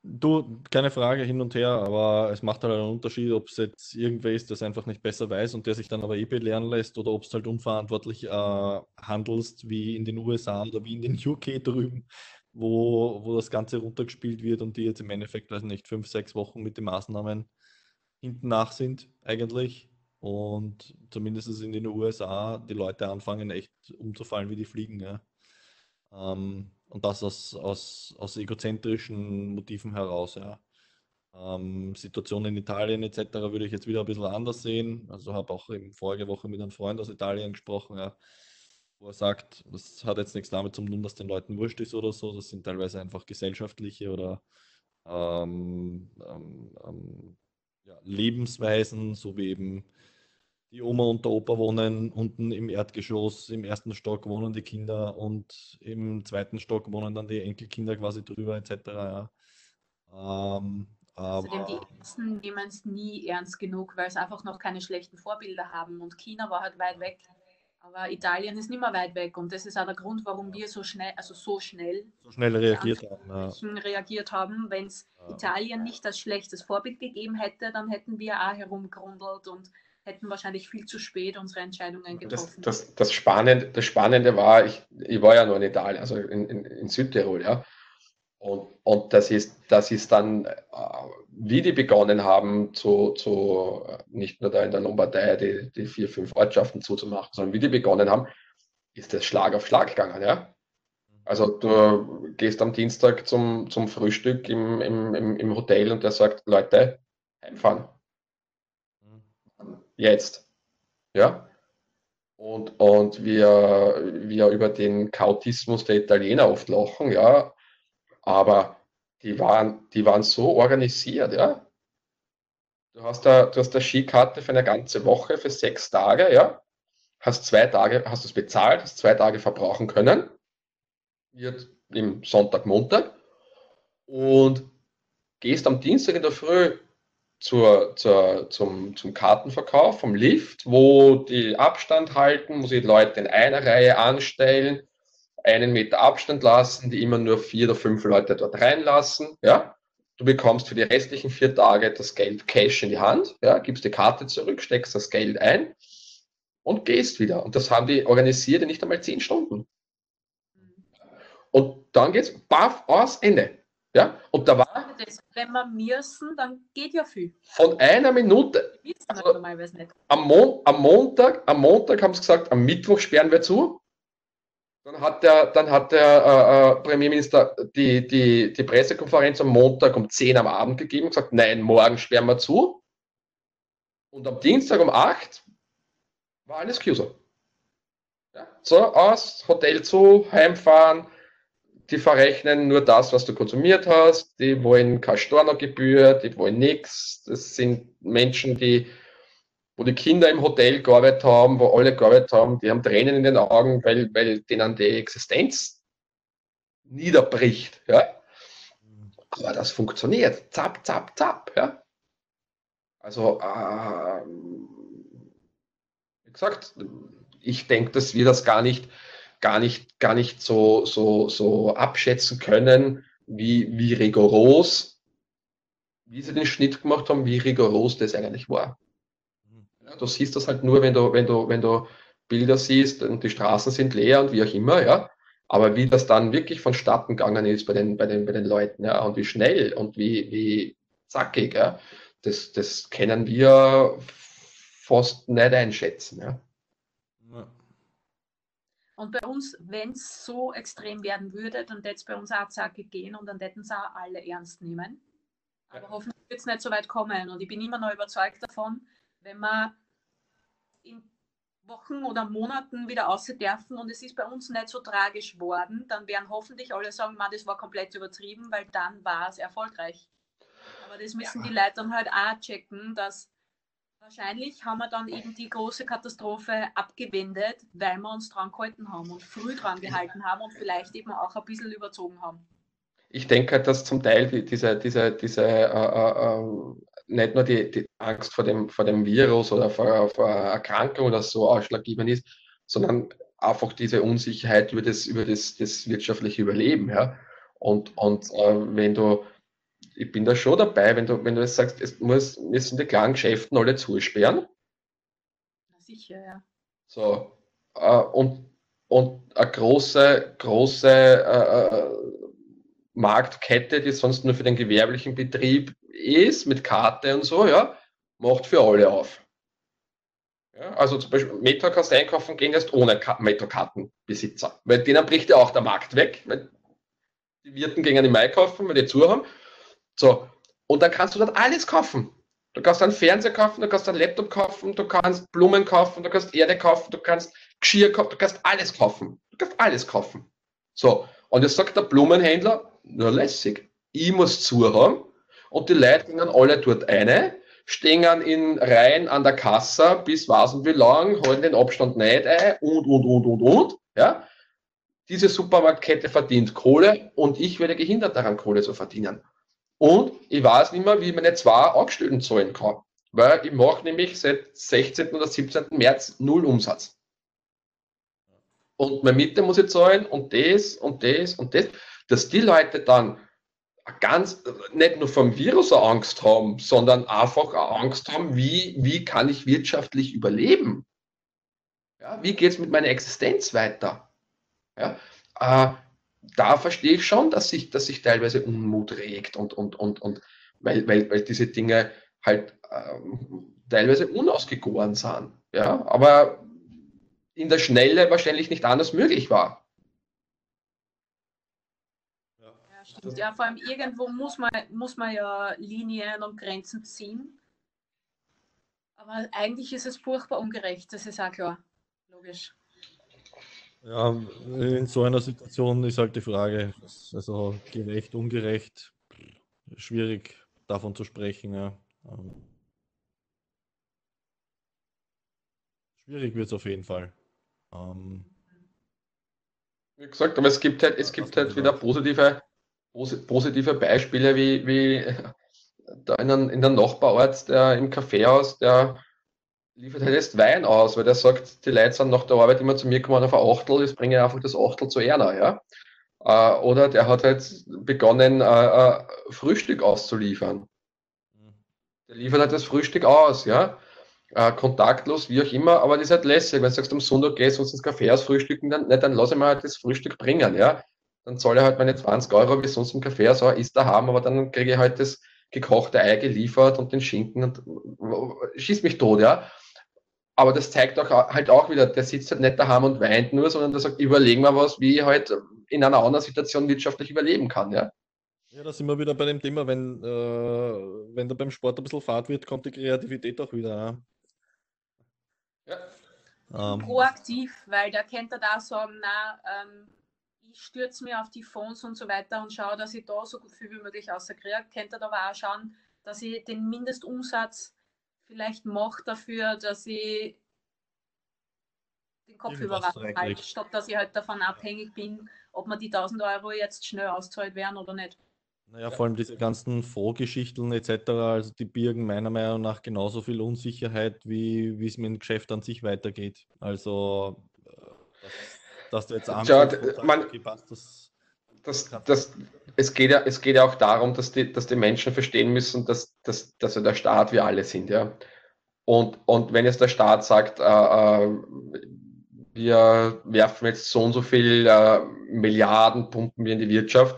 Du, keine Frage hin und her, aber es macht halt einen Unterschied, ob es jetzt irgendwer ist, der es einfach nicht besser weiß und der sich dann aber eh belehren lässt oder ob es halt unverantwortlich äh, handelst, wie in den USA oder wie in den UK drüben, wo, wo das Ganze runtergespielt wird und die jetzt im Endeffekt, weiß nicht, fünf, sechs Wochen mit den Maßnahmen hinten nach sind eigentlich. Und zumindest in den USA die Leute anfangen echt umzufallen wie die Fliegen. Ja. Ähm, und das aus, aus, aus egozentrischen Motiven heraus. Ja. Ähm, Situation in Italien etc. würde ich jetzt wieder ein bisschen anders sehen. Also habe auch in vorige Woche mit einem Freund aus Italien gesprochen. Ja wo er sagt, das hat jetzt nichts damit zu tun, dass den Leuten wurscht ist oder so, das sind teilweise einfach gesellschaftliche oder ähm, ähm, ähm, ja, Lebensweisen, so wie eben die Oma und der Opa wohnen unten im Erdgeschoss, im ersten Stock wohnen die Kinder und im zweiten Stock wohnen dann die Enkelkinder quasi drüber etc. Ja. Ähm, Außerdem die Ersten nehmen es nie ernst genug, weil sie einfach noch keine schlechten Vorbilder haben und China war halt weit weg. Aber Italien ist nicht mehr weit weg und das ist auch der Grund, warum wir so schnell, also so schnell, so schnell reagiert haben. Ja. Reagiert haben. Wenn es ja. Italien nicht als schlechtes Vorbild gegeben hätte, dann hätten wir auch herumgerundelt und hätten wahrscheinlich viel zu spät unsere Entscheidungen getroffen. Das, das, das, Spannende, das Spannende war, ich, ich war ja nur in Italien, also in, in, in Südtirol, ja. Und, und das, ist, das ist dann, äh, wie die begonnen haben, zu, zu nicht nur da in der Lombardei die, die vier, fünf Ortschaften zuzumachen, sondern wie die begonnen haben, ist das Schlag auf Schlag gegangen. Ja? Also du gehst am Dienstag zum, zum Frühstück im, im, im, im Hotel und der sagt, Leute, heimfahren. Jetzt. Ja. Und, und wir, wir über den Kautismus der Italiener oft lachen, ja. Aber die waren, die waren so organisiert, ja. Du hast da, du hast eine Skikarte für eine ganze Woche, für sechs Tage, ja. Hast zwei Tage, hast es bezahlt, hast zwei Tage verbrauchen können. Wird im Sonntag, Montag. Und gehst am Dienstag in der Früh zur, zur, zum, zum Kartenverkauf vom Lift, wo die Abstand halten, wo sich die Leute in einer Reihe anstellen, einen Meter Abstand lassen, die immer nur vier oder fünf Leute dort reinlassen. Ja? Du bekommst für die restlichen vier Tage das Geld Cash in die Hand, ja? gibst die Karte zurück, steckst das Geld ein und gehst wieder. Und das haben die organisiert in nicht einmal zehn Stunden. Und dann geht's baff aus Ende. Ja, und da war. wenn wir müssen, dann geht ja viel. Von einer Minute. Also, am, Mon am, Montag, am Montag haben sie gesagt, am Mittwoch sperren wir zu. Dann hat der, dann hat der äh, äh, Premierminister die, die, die Pressekonferenz am Montag um 10 am Abend gegeben und gesagt, nein, morgen sperren wir zu. Und am Dienstag um 8 war alles Cuser. Ja, so, aus, Hotel zu, heimfahren, die verrechnen nur das, was du konsumiert hast, die wollen keine Stornogebühr, die wollen nichts. Das sind Menschen, die, wo die Kinder im Hotel gearbeitet haben, wo alle gearbeitet haben, die haben Tränen in den Augen, weil, weil denen die Existenz niederbricht. Ja? Aber das funktioniert. Zap, zap, zap. Ja? Also, äh, wie gesagt, ich denke, dass wir das gar nicht gar nicht, gar nicht so, so, so abschätzen können, wie, wie rigoros, wie sie den Schnitt gemacht haben, wie rigoros das eigentlich war. Du siehst das halt nur, wenn du, wenn du, wenn du Bilder siehst und die Straßen sind leer und wie auch immer, ja. Aber wie das dann wirklich vonstatten gegangen ist bei den, bei den, bei den Leuten, ja, und wie schnell und wie, wie zackig, ja, das, das können wir fast nicht einschätzen, ja. Und bei uns, wenn es so extrem werden würde, dann hätte es bei uns auch zackig gehen und dann hätten es auch alle ernst nehmen. Aber ja. hoffentlich wird es nicht so weit kommen. Und ich bin immer noch überzeugt davon, wenn wir in Wochen oder Monaten wieder aussehen dürfen und es ist bei uns nicht so tragisch worden, dann werden hoffentlich alle sagen, man, das war komplett übertrieben, weil dann war es erfolgreich. Aber das müssen ja. die Leute dann halt auch checken, dass Wahrscheinlich haben wir dann eben die große Katastrophe abgewendet, weil wir uns dran gehalten haben und früh dran gehalten haben und vielleicht eben auch ein bisschen überzogen haben. Ich denke, dass zum Teil diese, diese, diese äh, äh, äh, nicht nur die, die, Angst vor dem, vor dem Virus oder vor, vor Erkrankung oder so ausschlaggebend ist, sondern einfach diese Unsicherheit über das, über das, das wirtschaftliche Überleben. Ja? Und, und äh, wenn du ich bin da schon dabei, wenn du, wenn du jetzt sagst, es muss, müssen die kleinen Geschäfte alle zusperren. Sicher, ja. So, äh, und, und eine große, große äh, äh, Marktkette, die sonst nur für den gewerblichen Betrieb ist, mit Karte und so, ja, macht für alle auf. Ja, also zum Beispiel Metro kannst du einkaufen gehen jetzt ohne Metro-Kartenbesitzer, weil denen bricht ja auch der Markt weg, weil die Wirten gehen im Mai kaufen, weil die zu haben so, und dann kannst du dort alles kaufen. Du kannst einen Fernseher kaufen, du kannst einen Laptop kaufen, du kannst Blumen kaufen, du kannst Erde kaufen, du kannst Geschirr kaufen, du kannst alles kaufen. Du kannst alles kaufen. So, und jetzt sagt der Blumenhändler, nur lässig, ich muss zu haben und die Leute dann alle dort eine, stehen in Reihen an der Kasse bis was und wie lang, halten den Abstand nicht ein und, und, und, und, und, ja. Diese Supermarktkette verdient Kohle und ich werde gehindert daran, Kohle zu verdienen. Und ich weiß nicht mehr, wie ich meine zwei Angestellten zahlen kann. Weil ich mache nämlich seit 16. oder 17. März null Umsatz. Und meine Miete muss ich zahlen und das und das und das. Dass die Leute dann ganz, nicht nur vom Virus Angst haben, sondern einfach Angst haben, wie, wie kann ich wirtschaftlich überleben? Ja, wie geht es mit meiner Existenz weiter? Ja, äh, da verstehe ich schon, dass sich, dass sich teilweise Unmut regt und, und, und, und weil, weil, weil diese Dinge halt ähm, teilweise unausgegoren sind. Ja, aber in der Schnelle wahrscheinlich nicht anders möglich war. Stimmt. Ja, vor allem irgendwo muss man, muss man ja Linien und Grenzen ziehen. Aber eigentlich ist es furchtbar ungerecht, das ist auch klar. Logisch. Ja, in so einer Situation ist halt die Frage, also gerecht, ungerecht, schwierig davon zu sprechen. Ja. Ähm, schwierig wird es auf jeden Fall. Ähm, wie gesagt, aber es gibt halt, es gibt halt wieder positive, positive Beispiele, wie, wie da in, in der Nachbarort, der im Kaffeehaus, der liefert halt jetzt Wein aus, weil der sagt, die Leute sind nach der Arbeit immer zu mir gekommen auf ein Achtel, jetzt bringe ich einfach das Achtel zu Erna, ja. Äh, oder der hat halt begonnen, äh, äh, Frühstück auszuliefern. Der liefert halt das Frühstück aus, ja. kontaktlos, wie auch immer, aber das ist halt lässig. Wenn du sagst, am Sonntag gehst du uns ins Café ausfrühstücken, dann, nicht, dann lass ich mir halt das Frühstück bringen, ja. Dann soll er halt meine 20 Euro wie sonst im Café so ist da haben, aber dann kriege ich halt das gekochte Ei geliefert und den Schinken und schießt mich tot, ja. Aber das zeigt auch halt auch wieder, der sitzt halt nicht daheim und weint nur, sondern der sagt, überlegen wir was, wie ich halt in einer anderen Situation wirtschaftlich überleben kann, ja. Ja, da sind wir wieder bei dem Thema, wenn, äh, wenn da beim Sport ein bisschen Fahrt wird, kommt die Kreativität auch wieder. Ja. Ähm. Proaktiv, weil da kennt er da sagen, na, ähm, ich stürze mir auf die Fonds und so weiter und schaue, dass ich da so gut viel wie möglich rauskriege. Kennt er aber auch schauen, dass ich den Mindestumsatz vielleicht mache dafür, dass ich den Kopf über Wasser halte, statt dass ich halt davon abhängig bin, ob mir die 1000 Euro jetzt schnell auszahlt werden oder nicht. Naja, vor allem diese ganzen Vorgeschichten etc., also die birgen meiner Meinung nach genauso viel Unsicherheit, wie, wie es mit dem Geschäft an sich weitergeht. Also, äh, dass, du jetzt ja, man, okay, passt, das, das, das, es, geht ja, es geht ja auch darum, dass die, dass die Menschen verstehen müssen, dass, dass, dass ja der Staat wir alle sind. Ja? Und, und wenn jetzt der Staat sagt, äh, äh, wir werfen jetzt so und so viel äh, Milliarden, pumpen wir in die Wirtschaft,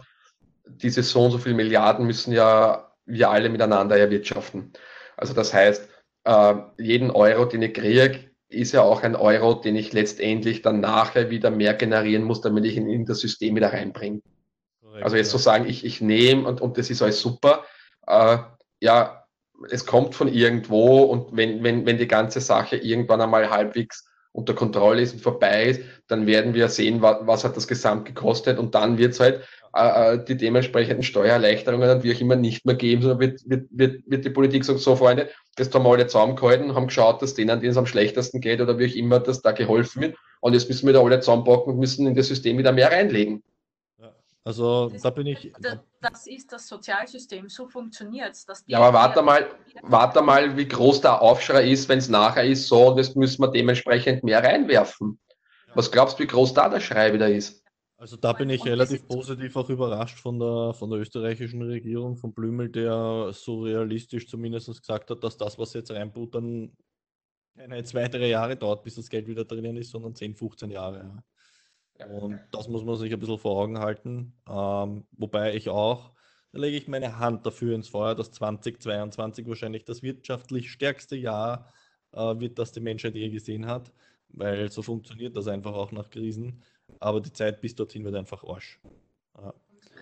diese so und so viel Milliarden müssen ja wir alle miteinander erwirtschaften. Also das heißt, äh, jeden Euro, den ich kriege, ist ja auch ein Euro, den ich letztendlich dann nachher wieder mehr generieren muss, damit ich ihn in das System wieder reinbringe. Also jetzt zu so sagen, ich, ich nehme und, und das ist alles super, äh, ja, es kommt von irgendwo und wenn, wenn, wenn die ganze Sache irgendwann einmal halbwegs unter Kontrolle ist und vorbei ist, dann werden wir sehen, was, was hat das Gesamt gekostet und dann wird es halt äh, äh, die dementsprechenden Steuererleichterungen und wie auch immer nicht mehr geben, sondern wird, wird, wird, wird die Politik sagen, so Freunde, das haben wir alle zusammengehalten, haben geschaut, dass denen, denen es am schlechtesten geht oder wie auch immer, dass da geholfen wird und jetzt müssen wir da alle zusammenpacken und müssen in das System wieder mehr reinlegen. Also das, da bin ich. Das, das, ist das Sozialsystem, so funktioniert es. Ja, aber warte mal, warte mal, wie groß der Aufschrei ist, wenn es nachher ist so und jetzt müssen wir dementsprechend mehr reinwerfen. Ja. Was glaubst du, wie groß da der Schrei wieder ist? Also da bin ich relativ positiv auch überrascht von der, von der österreichischen Regierung, von Blümel, der so realistisch zumindest gesagt hat, dass das, was jetzt reinbuttern, keine zwei, drei Jahre dauert, bis das Geld wieder drinnen ist, sondern 10, 15 Jahre. Und das muss man sich ein bisschen vor Augen halten. Ähm, wobei ich auch, da lege ich meine Hand dafür ins Feuer, dass 2022 wahrscheinlich das wirtschaftlich stärkste Jahr äh, wird, das die Menschheit je gesehen hat, weil so funktioniert das einfach auch nach Krisen. Aber die Zeit bis dorthin wird einfach Arsch.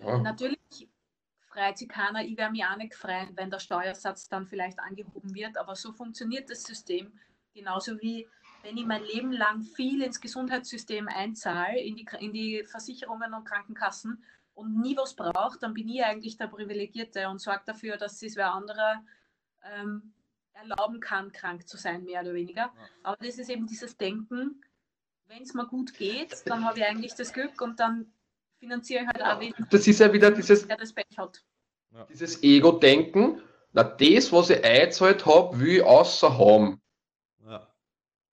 Ja. Natürlich freut sich keiner, ich werde mich auch nicht freuen, wenn der Steuersatz dann vielleicht angehoben wird, aber so funktioniert das System. Genauso wie wenn ich mein Leben lang viel ins Gesundheitssystem einzahle, in die, in die Versicherungen und Krankenkassen und nie was braucht, dann bin ich eigentlich der Privilegierte und sorge dafür, dass es wer andere ähm, erlauben kann, krank zu sein, mehr oder weniger. Aber das ist eben dieses Denken, wenn es mir gut geht, dann habe ich eigentlich das Glück und dann finanziere ich halt auch wen. Das ist ja wieder dieses, der das Pech hat. Dieses Ego-Denken, na das, was ich eingezahlt habe, will ich außer haben.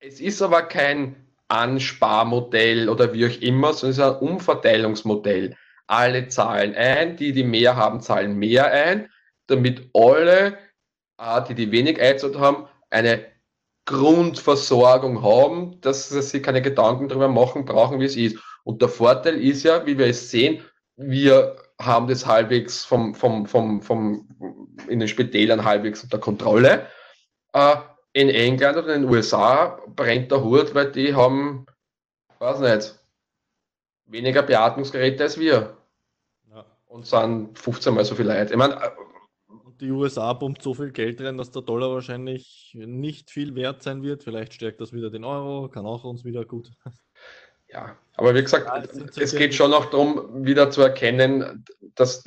Es ist aber kein Ansparmodell oder wie auch immer, sondern es ist ein Umverteilungsmodell. Alle zahlen ein, die, die mehr haben, zahlen mehr ein, damit alle, die, die wenig einzahlt haben, eine Grundversorgung haben, dass sie sich keine Gedanken darüber machen brauchen, wie es ist. Und der Vorteil ist ja, wie wir es sehen, wir haben das halbwegs vom, vom, vom, vom, in den Spitälern halbwegs unter Kontrolle. Äh, in England oder in den USA brennt der Hut, weil die haben, weiß nicht, weniger Beatmungsgeräte als wir. Ja. und sind 15 Mal so viel Leute. Ich meine, äh, die USA pumpt so viel Geld rein, dass der Dollar wahrscheinlich nicht viel wert sein wird. Vielleicht stärkt das wieder den Euro, kann auch uns wieder gut. Ja, aber wie gesagt, ja, es, es geht schon auch darum, wieder zu erkennen, dass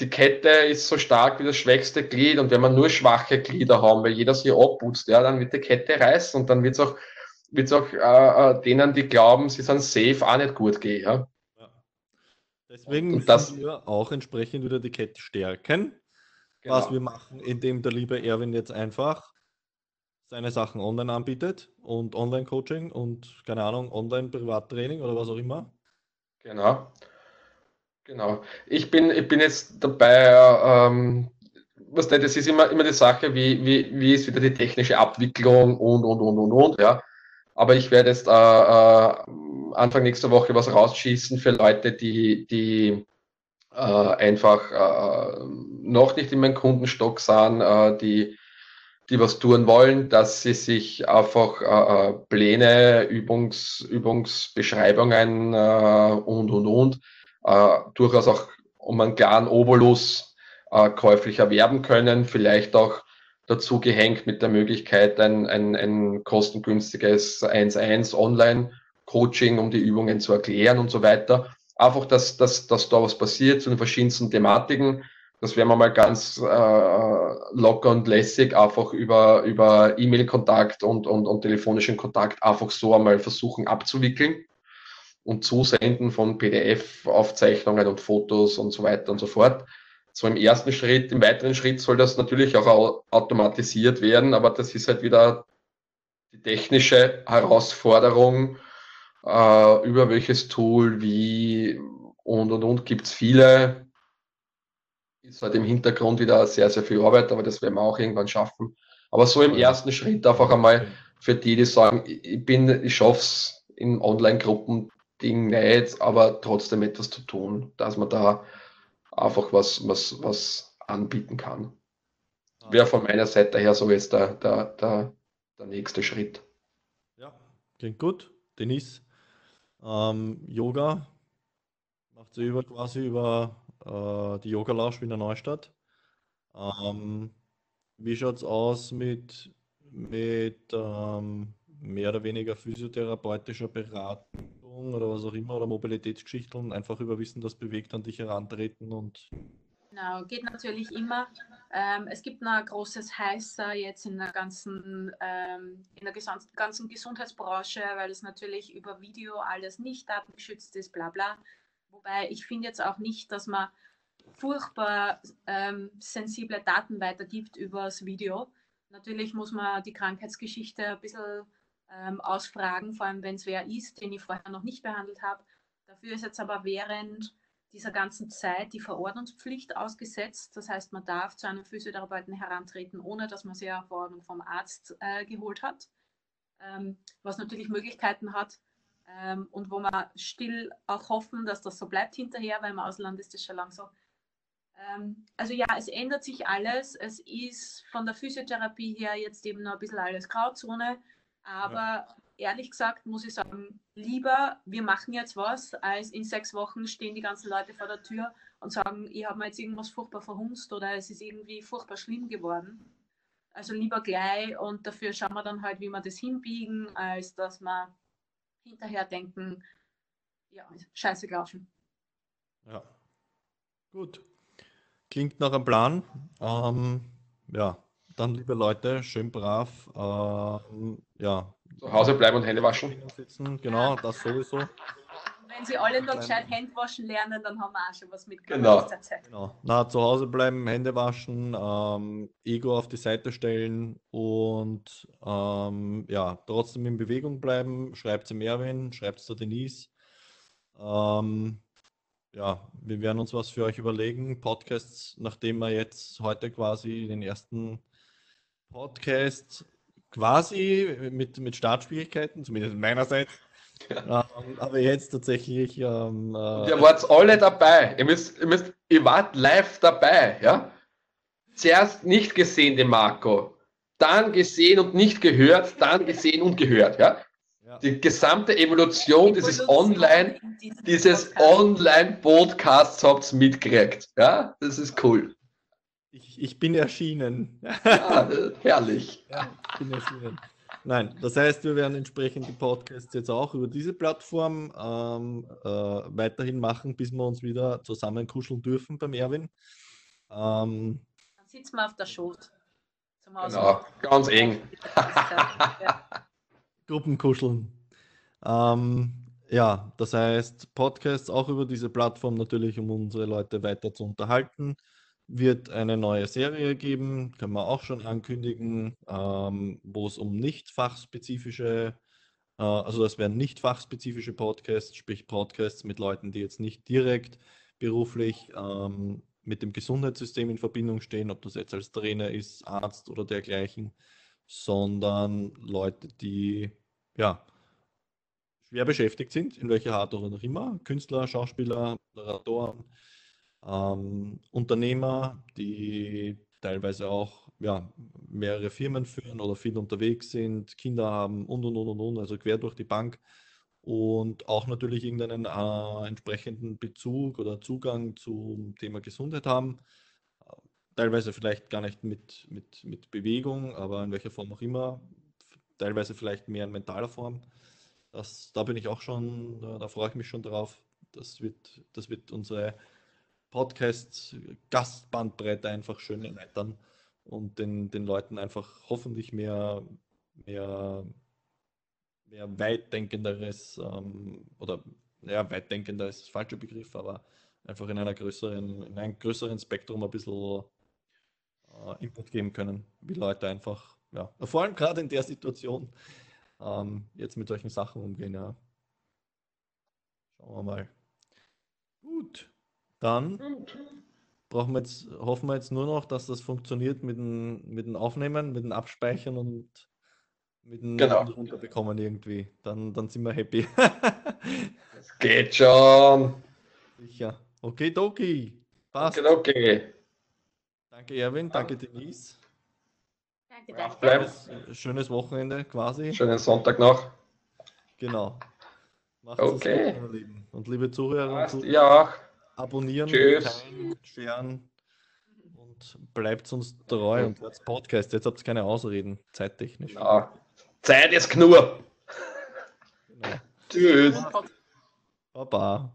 die Kette ist so stark wie das schwächste Glied und wenn man nur schwache Glieder haben, weil jeder sich abputzt, ja, dann wird die Kette reißen und dann wird es auch, wird's auch äh, äh, denen, die glauben, sie sind safe, auch nicht gut gehen. Ja? Deswegen müssen das, wir auch entsprechend wieder die Kette stärken. Genau. Was wir machen, indem der liebe Erwin jetzt einfach seine Sachen online anbietet und Online-Coaching und keine Ahnung, Online-Privattraining oder was auch immer. Genau. Genau. Ich bin, ich bin jetzt dabei, ähm, was denn, das ist immer, immer die Sache, wie, wie, wie ist wieder die technische Abwicklung und, und, und, und, und, ja. Aber ich werde jetzt äh, äh, Anfang nächster Woche was rausschießen für Leute, die, die äh, einfach äh, noch nicht in meinem Kundenstock sind, äh, die, die was tun wollen, dass sie sich einfach äh, äh Pläne, Übungs, Übungsbeschreibungen äh, und, und, und durchaus auch um einen klaren Obolus käuflich erwerben können, vielleicht auch dazu gehängt mit der Möglichkeit, ein, ein, ein kostengünstiges 1-1 Online-Coaching, um die Übungen zu erklären und so weiter. Einfach, dass, dass, dass da was passiert zu den verschiedensten Thematiken. Das werden wir mal ganz äh, locker und lässig einfach über, über E-Mail-Kontakt und, und, und telefonischen Kontakt einfach so einmal versuchen abzuwickeln und Zusenden von PDF-Aufzeichnungen und Fotos und so weiter und so fort. So im ersten Schritt, im weiteren Schritt soll das natürlich auch automatisiert werden, aber das ist halt wieder die technische Herausforderung, äh, über welches Tool, wie und und und gibt es viele. Ist halt im Hintergrund wieder sehr, sehr viel Arbeit, aber das werden wir auch irgendwann schaffen. Aber so im ersten Schritt einfach einmal für die, die sagen, ich bin, ich schaff's in Online-Gruppen Ding nicht, aber trotzdem etwas zu tun, dass man da einfach was, was, was anbieten kann. Wäre von meiner Seite her so jetzt der, der, der, der nächste Schritt. Ja, klingt gut. Denise, ähm, Yoga macht sie über quasi über äh, die Yoga Lounge in der Neustadt. Ähm, wie schaut es aus mit, mit ähm, mehr oder weniger physiotherapeutischer Beratung oder was auch immer oder Mobilitätsgeschichten einfach über Wissen, das bewegt, an dich herantreten und. Genau, geht natürlich immer. Ähm, es gibt ein großes Heißer jetzt in der ganzen, ähm, in der ganzen Gesundheitsbranche, weil es natürlich über Video alles nicht datengeschützt ist, bla bla. Wobei ich finde jetzt auch nicht, dass man furchtbar ähm, sensible Daten weitergibt übers Video. Natürlich muss man die Krankheitsgeschichte ein bisschen ähm, ausfragen, vor allem wenn es wer ist, den ich vorher noch nicht behandelt habe. Dafür ist jetzt aber während dieser ganzen Zeit die Verordnungspflicht ausgesetzt. Das heißt, man darf zu einem Physiotherapeuten herantreten, ohne dass man sich eine Verordnung vom Arzt äh, geholt hat, ähm, was natürlich Möglichkeiten hat ähm, und wo man still auch hoffen, dass das so bleibt hinterher, weil im Ausland ist das schon lang so. Ähm, also ja, es ändert sich alles. Es ist von der Physiotherapie her jetzt eben noch ein bisschen alles Grauzone. Aber ja. Ehrlich gesagt muss ich sagen, lieber wir machen jetzt was, als in sechs Wochen stehen die ganzen Leute vor der Tür und sagen, ich habe mir jetzt irgendwas furchtbar verhunzt oder es ist irgendwie furchtbar schlimm geworden. Also lieber gleich und dafür schauen wir dann halt, wie wir das hinbiegen, als dass wir hinterher denken, ja, scheiße gelaufen. Ja, gut. Klingt nach einem Plan. Ähm, ja, dann, liebe Leute, schön brav, äh, ja. Zu Hause bleiben und Hände waschen. Genau, das sowieso. Wenn sie alle noch gescheit Hände waschen lernen, dann haben wir auch schon was mitgenommen genau. genau. Na, zu Hause bleiben, Hände waschen, ähm, Ego auf die Seite stellen und ähm, ja, trotzdem in Bewegung bleiben. Schreibt zu Merwin, schreibt zu Denise. Ähm, ja, wir werden uns was für euch überlegen. Podcasts, nachdem wir jetzt heute quasi den ersten Podcast quasi mit, mit Startschwierigkeiten, zumindest meinerseits. Ja. Ähm, aber jetzt tatsächlich. Ähm, äh, ihr wart alle dabei. Ihr, müsst, ihr, müsst, ihr wart live dabei. Ja? Zuerst nicht gesehen, den Marco. Dann gesehen und nicht gehört. Dann gesehen und gehört. Ja? Ja. Die gesamte Evolution dieses Online, dieses Online-Podcasts habt ihr mitgekriegt. Ja, das ist cool. Ich, ich bin erschienen. Ja, herrlich. Ja, ich bin erschienen. Nein, das heißt, wir werden entsprechend die Podcasts jetzt auch über diese Plattform ähm, äh, weiterhin machen, bis wir uns wieder zusammen kuscheln dürfen beim Erwin. Ähm, Dann sitzen wir auf der Schoß. Genau, ganz eng. Gruppenkuscheln. Ähm, ja, das heißt, Podcasts auch über diese Plattform natürlich, um unsere Leute weiter zu unterhalten. Wird eine neue Serie geben, können wir auch schon ankündigen, ähm, wo es um nicht fachspezifische, äh, also das wären nicht fachspezifische Podcasts, sprich Podcasts mit Leuten, die jetzt nicht direkt beruflich ähm, mit dem Gesundheitssystem in Verbindung stehen, ob das jetzt als Trainer ist, Arzt oder dergleichen, sondern Leute, die ja schwer beschäftigt sind, in welcher Art auch immer, Künstler, Schauspieler, Moderatoren, ähm, Unternehmer, die teilweise auch ja, mehrere Firmen führen oder viel unterwegs sind, Kinder haben und und und und, und also quer durch die Bank und auch natürlich irgendeinen äh, entsprechenden Bezug oder Zugang zum Thema Gesundheit haben. Teilweise vielleicht gar nicht mit, mit, mit Bewegung, aber in welcher Form auch immer. Teilweise vielleicht mehr in mentaler Form. Das, da bin ich auch schon, da, da freue ich mich schon drauf. Das wird, das wird unsere Podcast-Gastbandbreite einfach schön erweitern und den, den Leuten einfach hoffentlich mehr, mehr mehr weitdenkenderes ähm, oder ja, weitdenkender ist das falsche Begriff, aber einfach in einer größeren, in einem größeren Spektrum ein bisschen äh, Input geben können, wie Leute einfach, ja, vor allem gerade in der Situation ähm, jetzt mit solchen Sachen umgehen, ja. Schauen wir mal. Gut, dann brauchen wir jetzt, hoffen wir jetzt nur noch, dass das funktioniert mit dem, mit dem Aufnehmen, mit dem Abspeichern und mit dem genau. runterbekommen irgendwie. Dann, dann sind wir happy. das geht schon. Sicher. Okay, Doki. Passt. Okay, okay. Danke, Erwin. Danke, Denise. Danke, danke. Schönes, schönes Wochenende quasi. Schönen Sonntag noch. Genau. Macht's okay. Gut, lieben. Und liebe Zuhörer und Zuhörer, ja. Abonnieren, Tschüss. teilen, sharen und bleibt uns treu und hört Podcast. Jetzt habt ihr keine Ausreden, zeittechnisch. Ja. Zeit ist genug. Genau. Tschüss. Baba.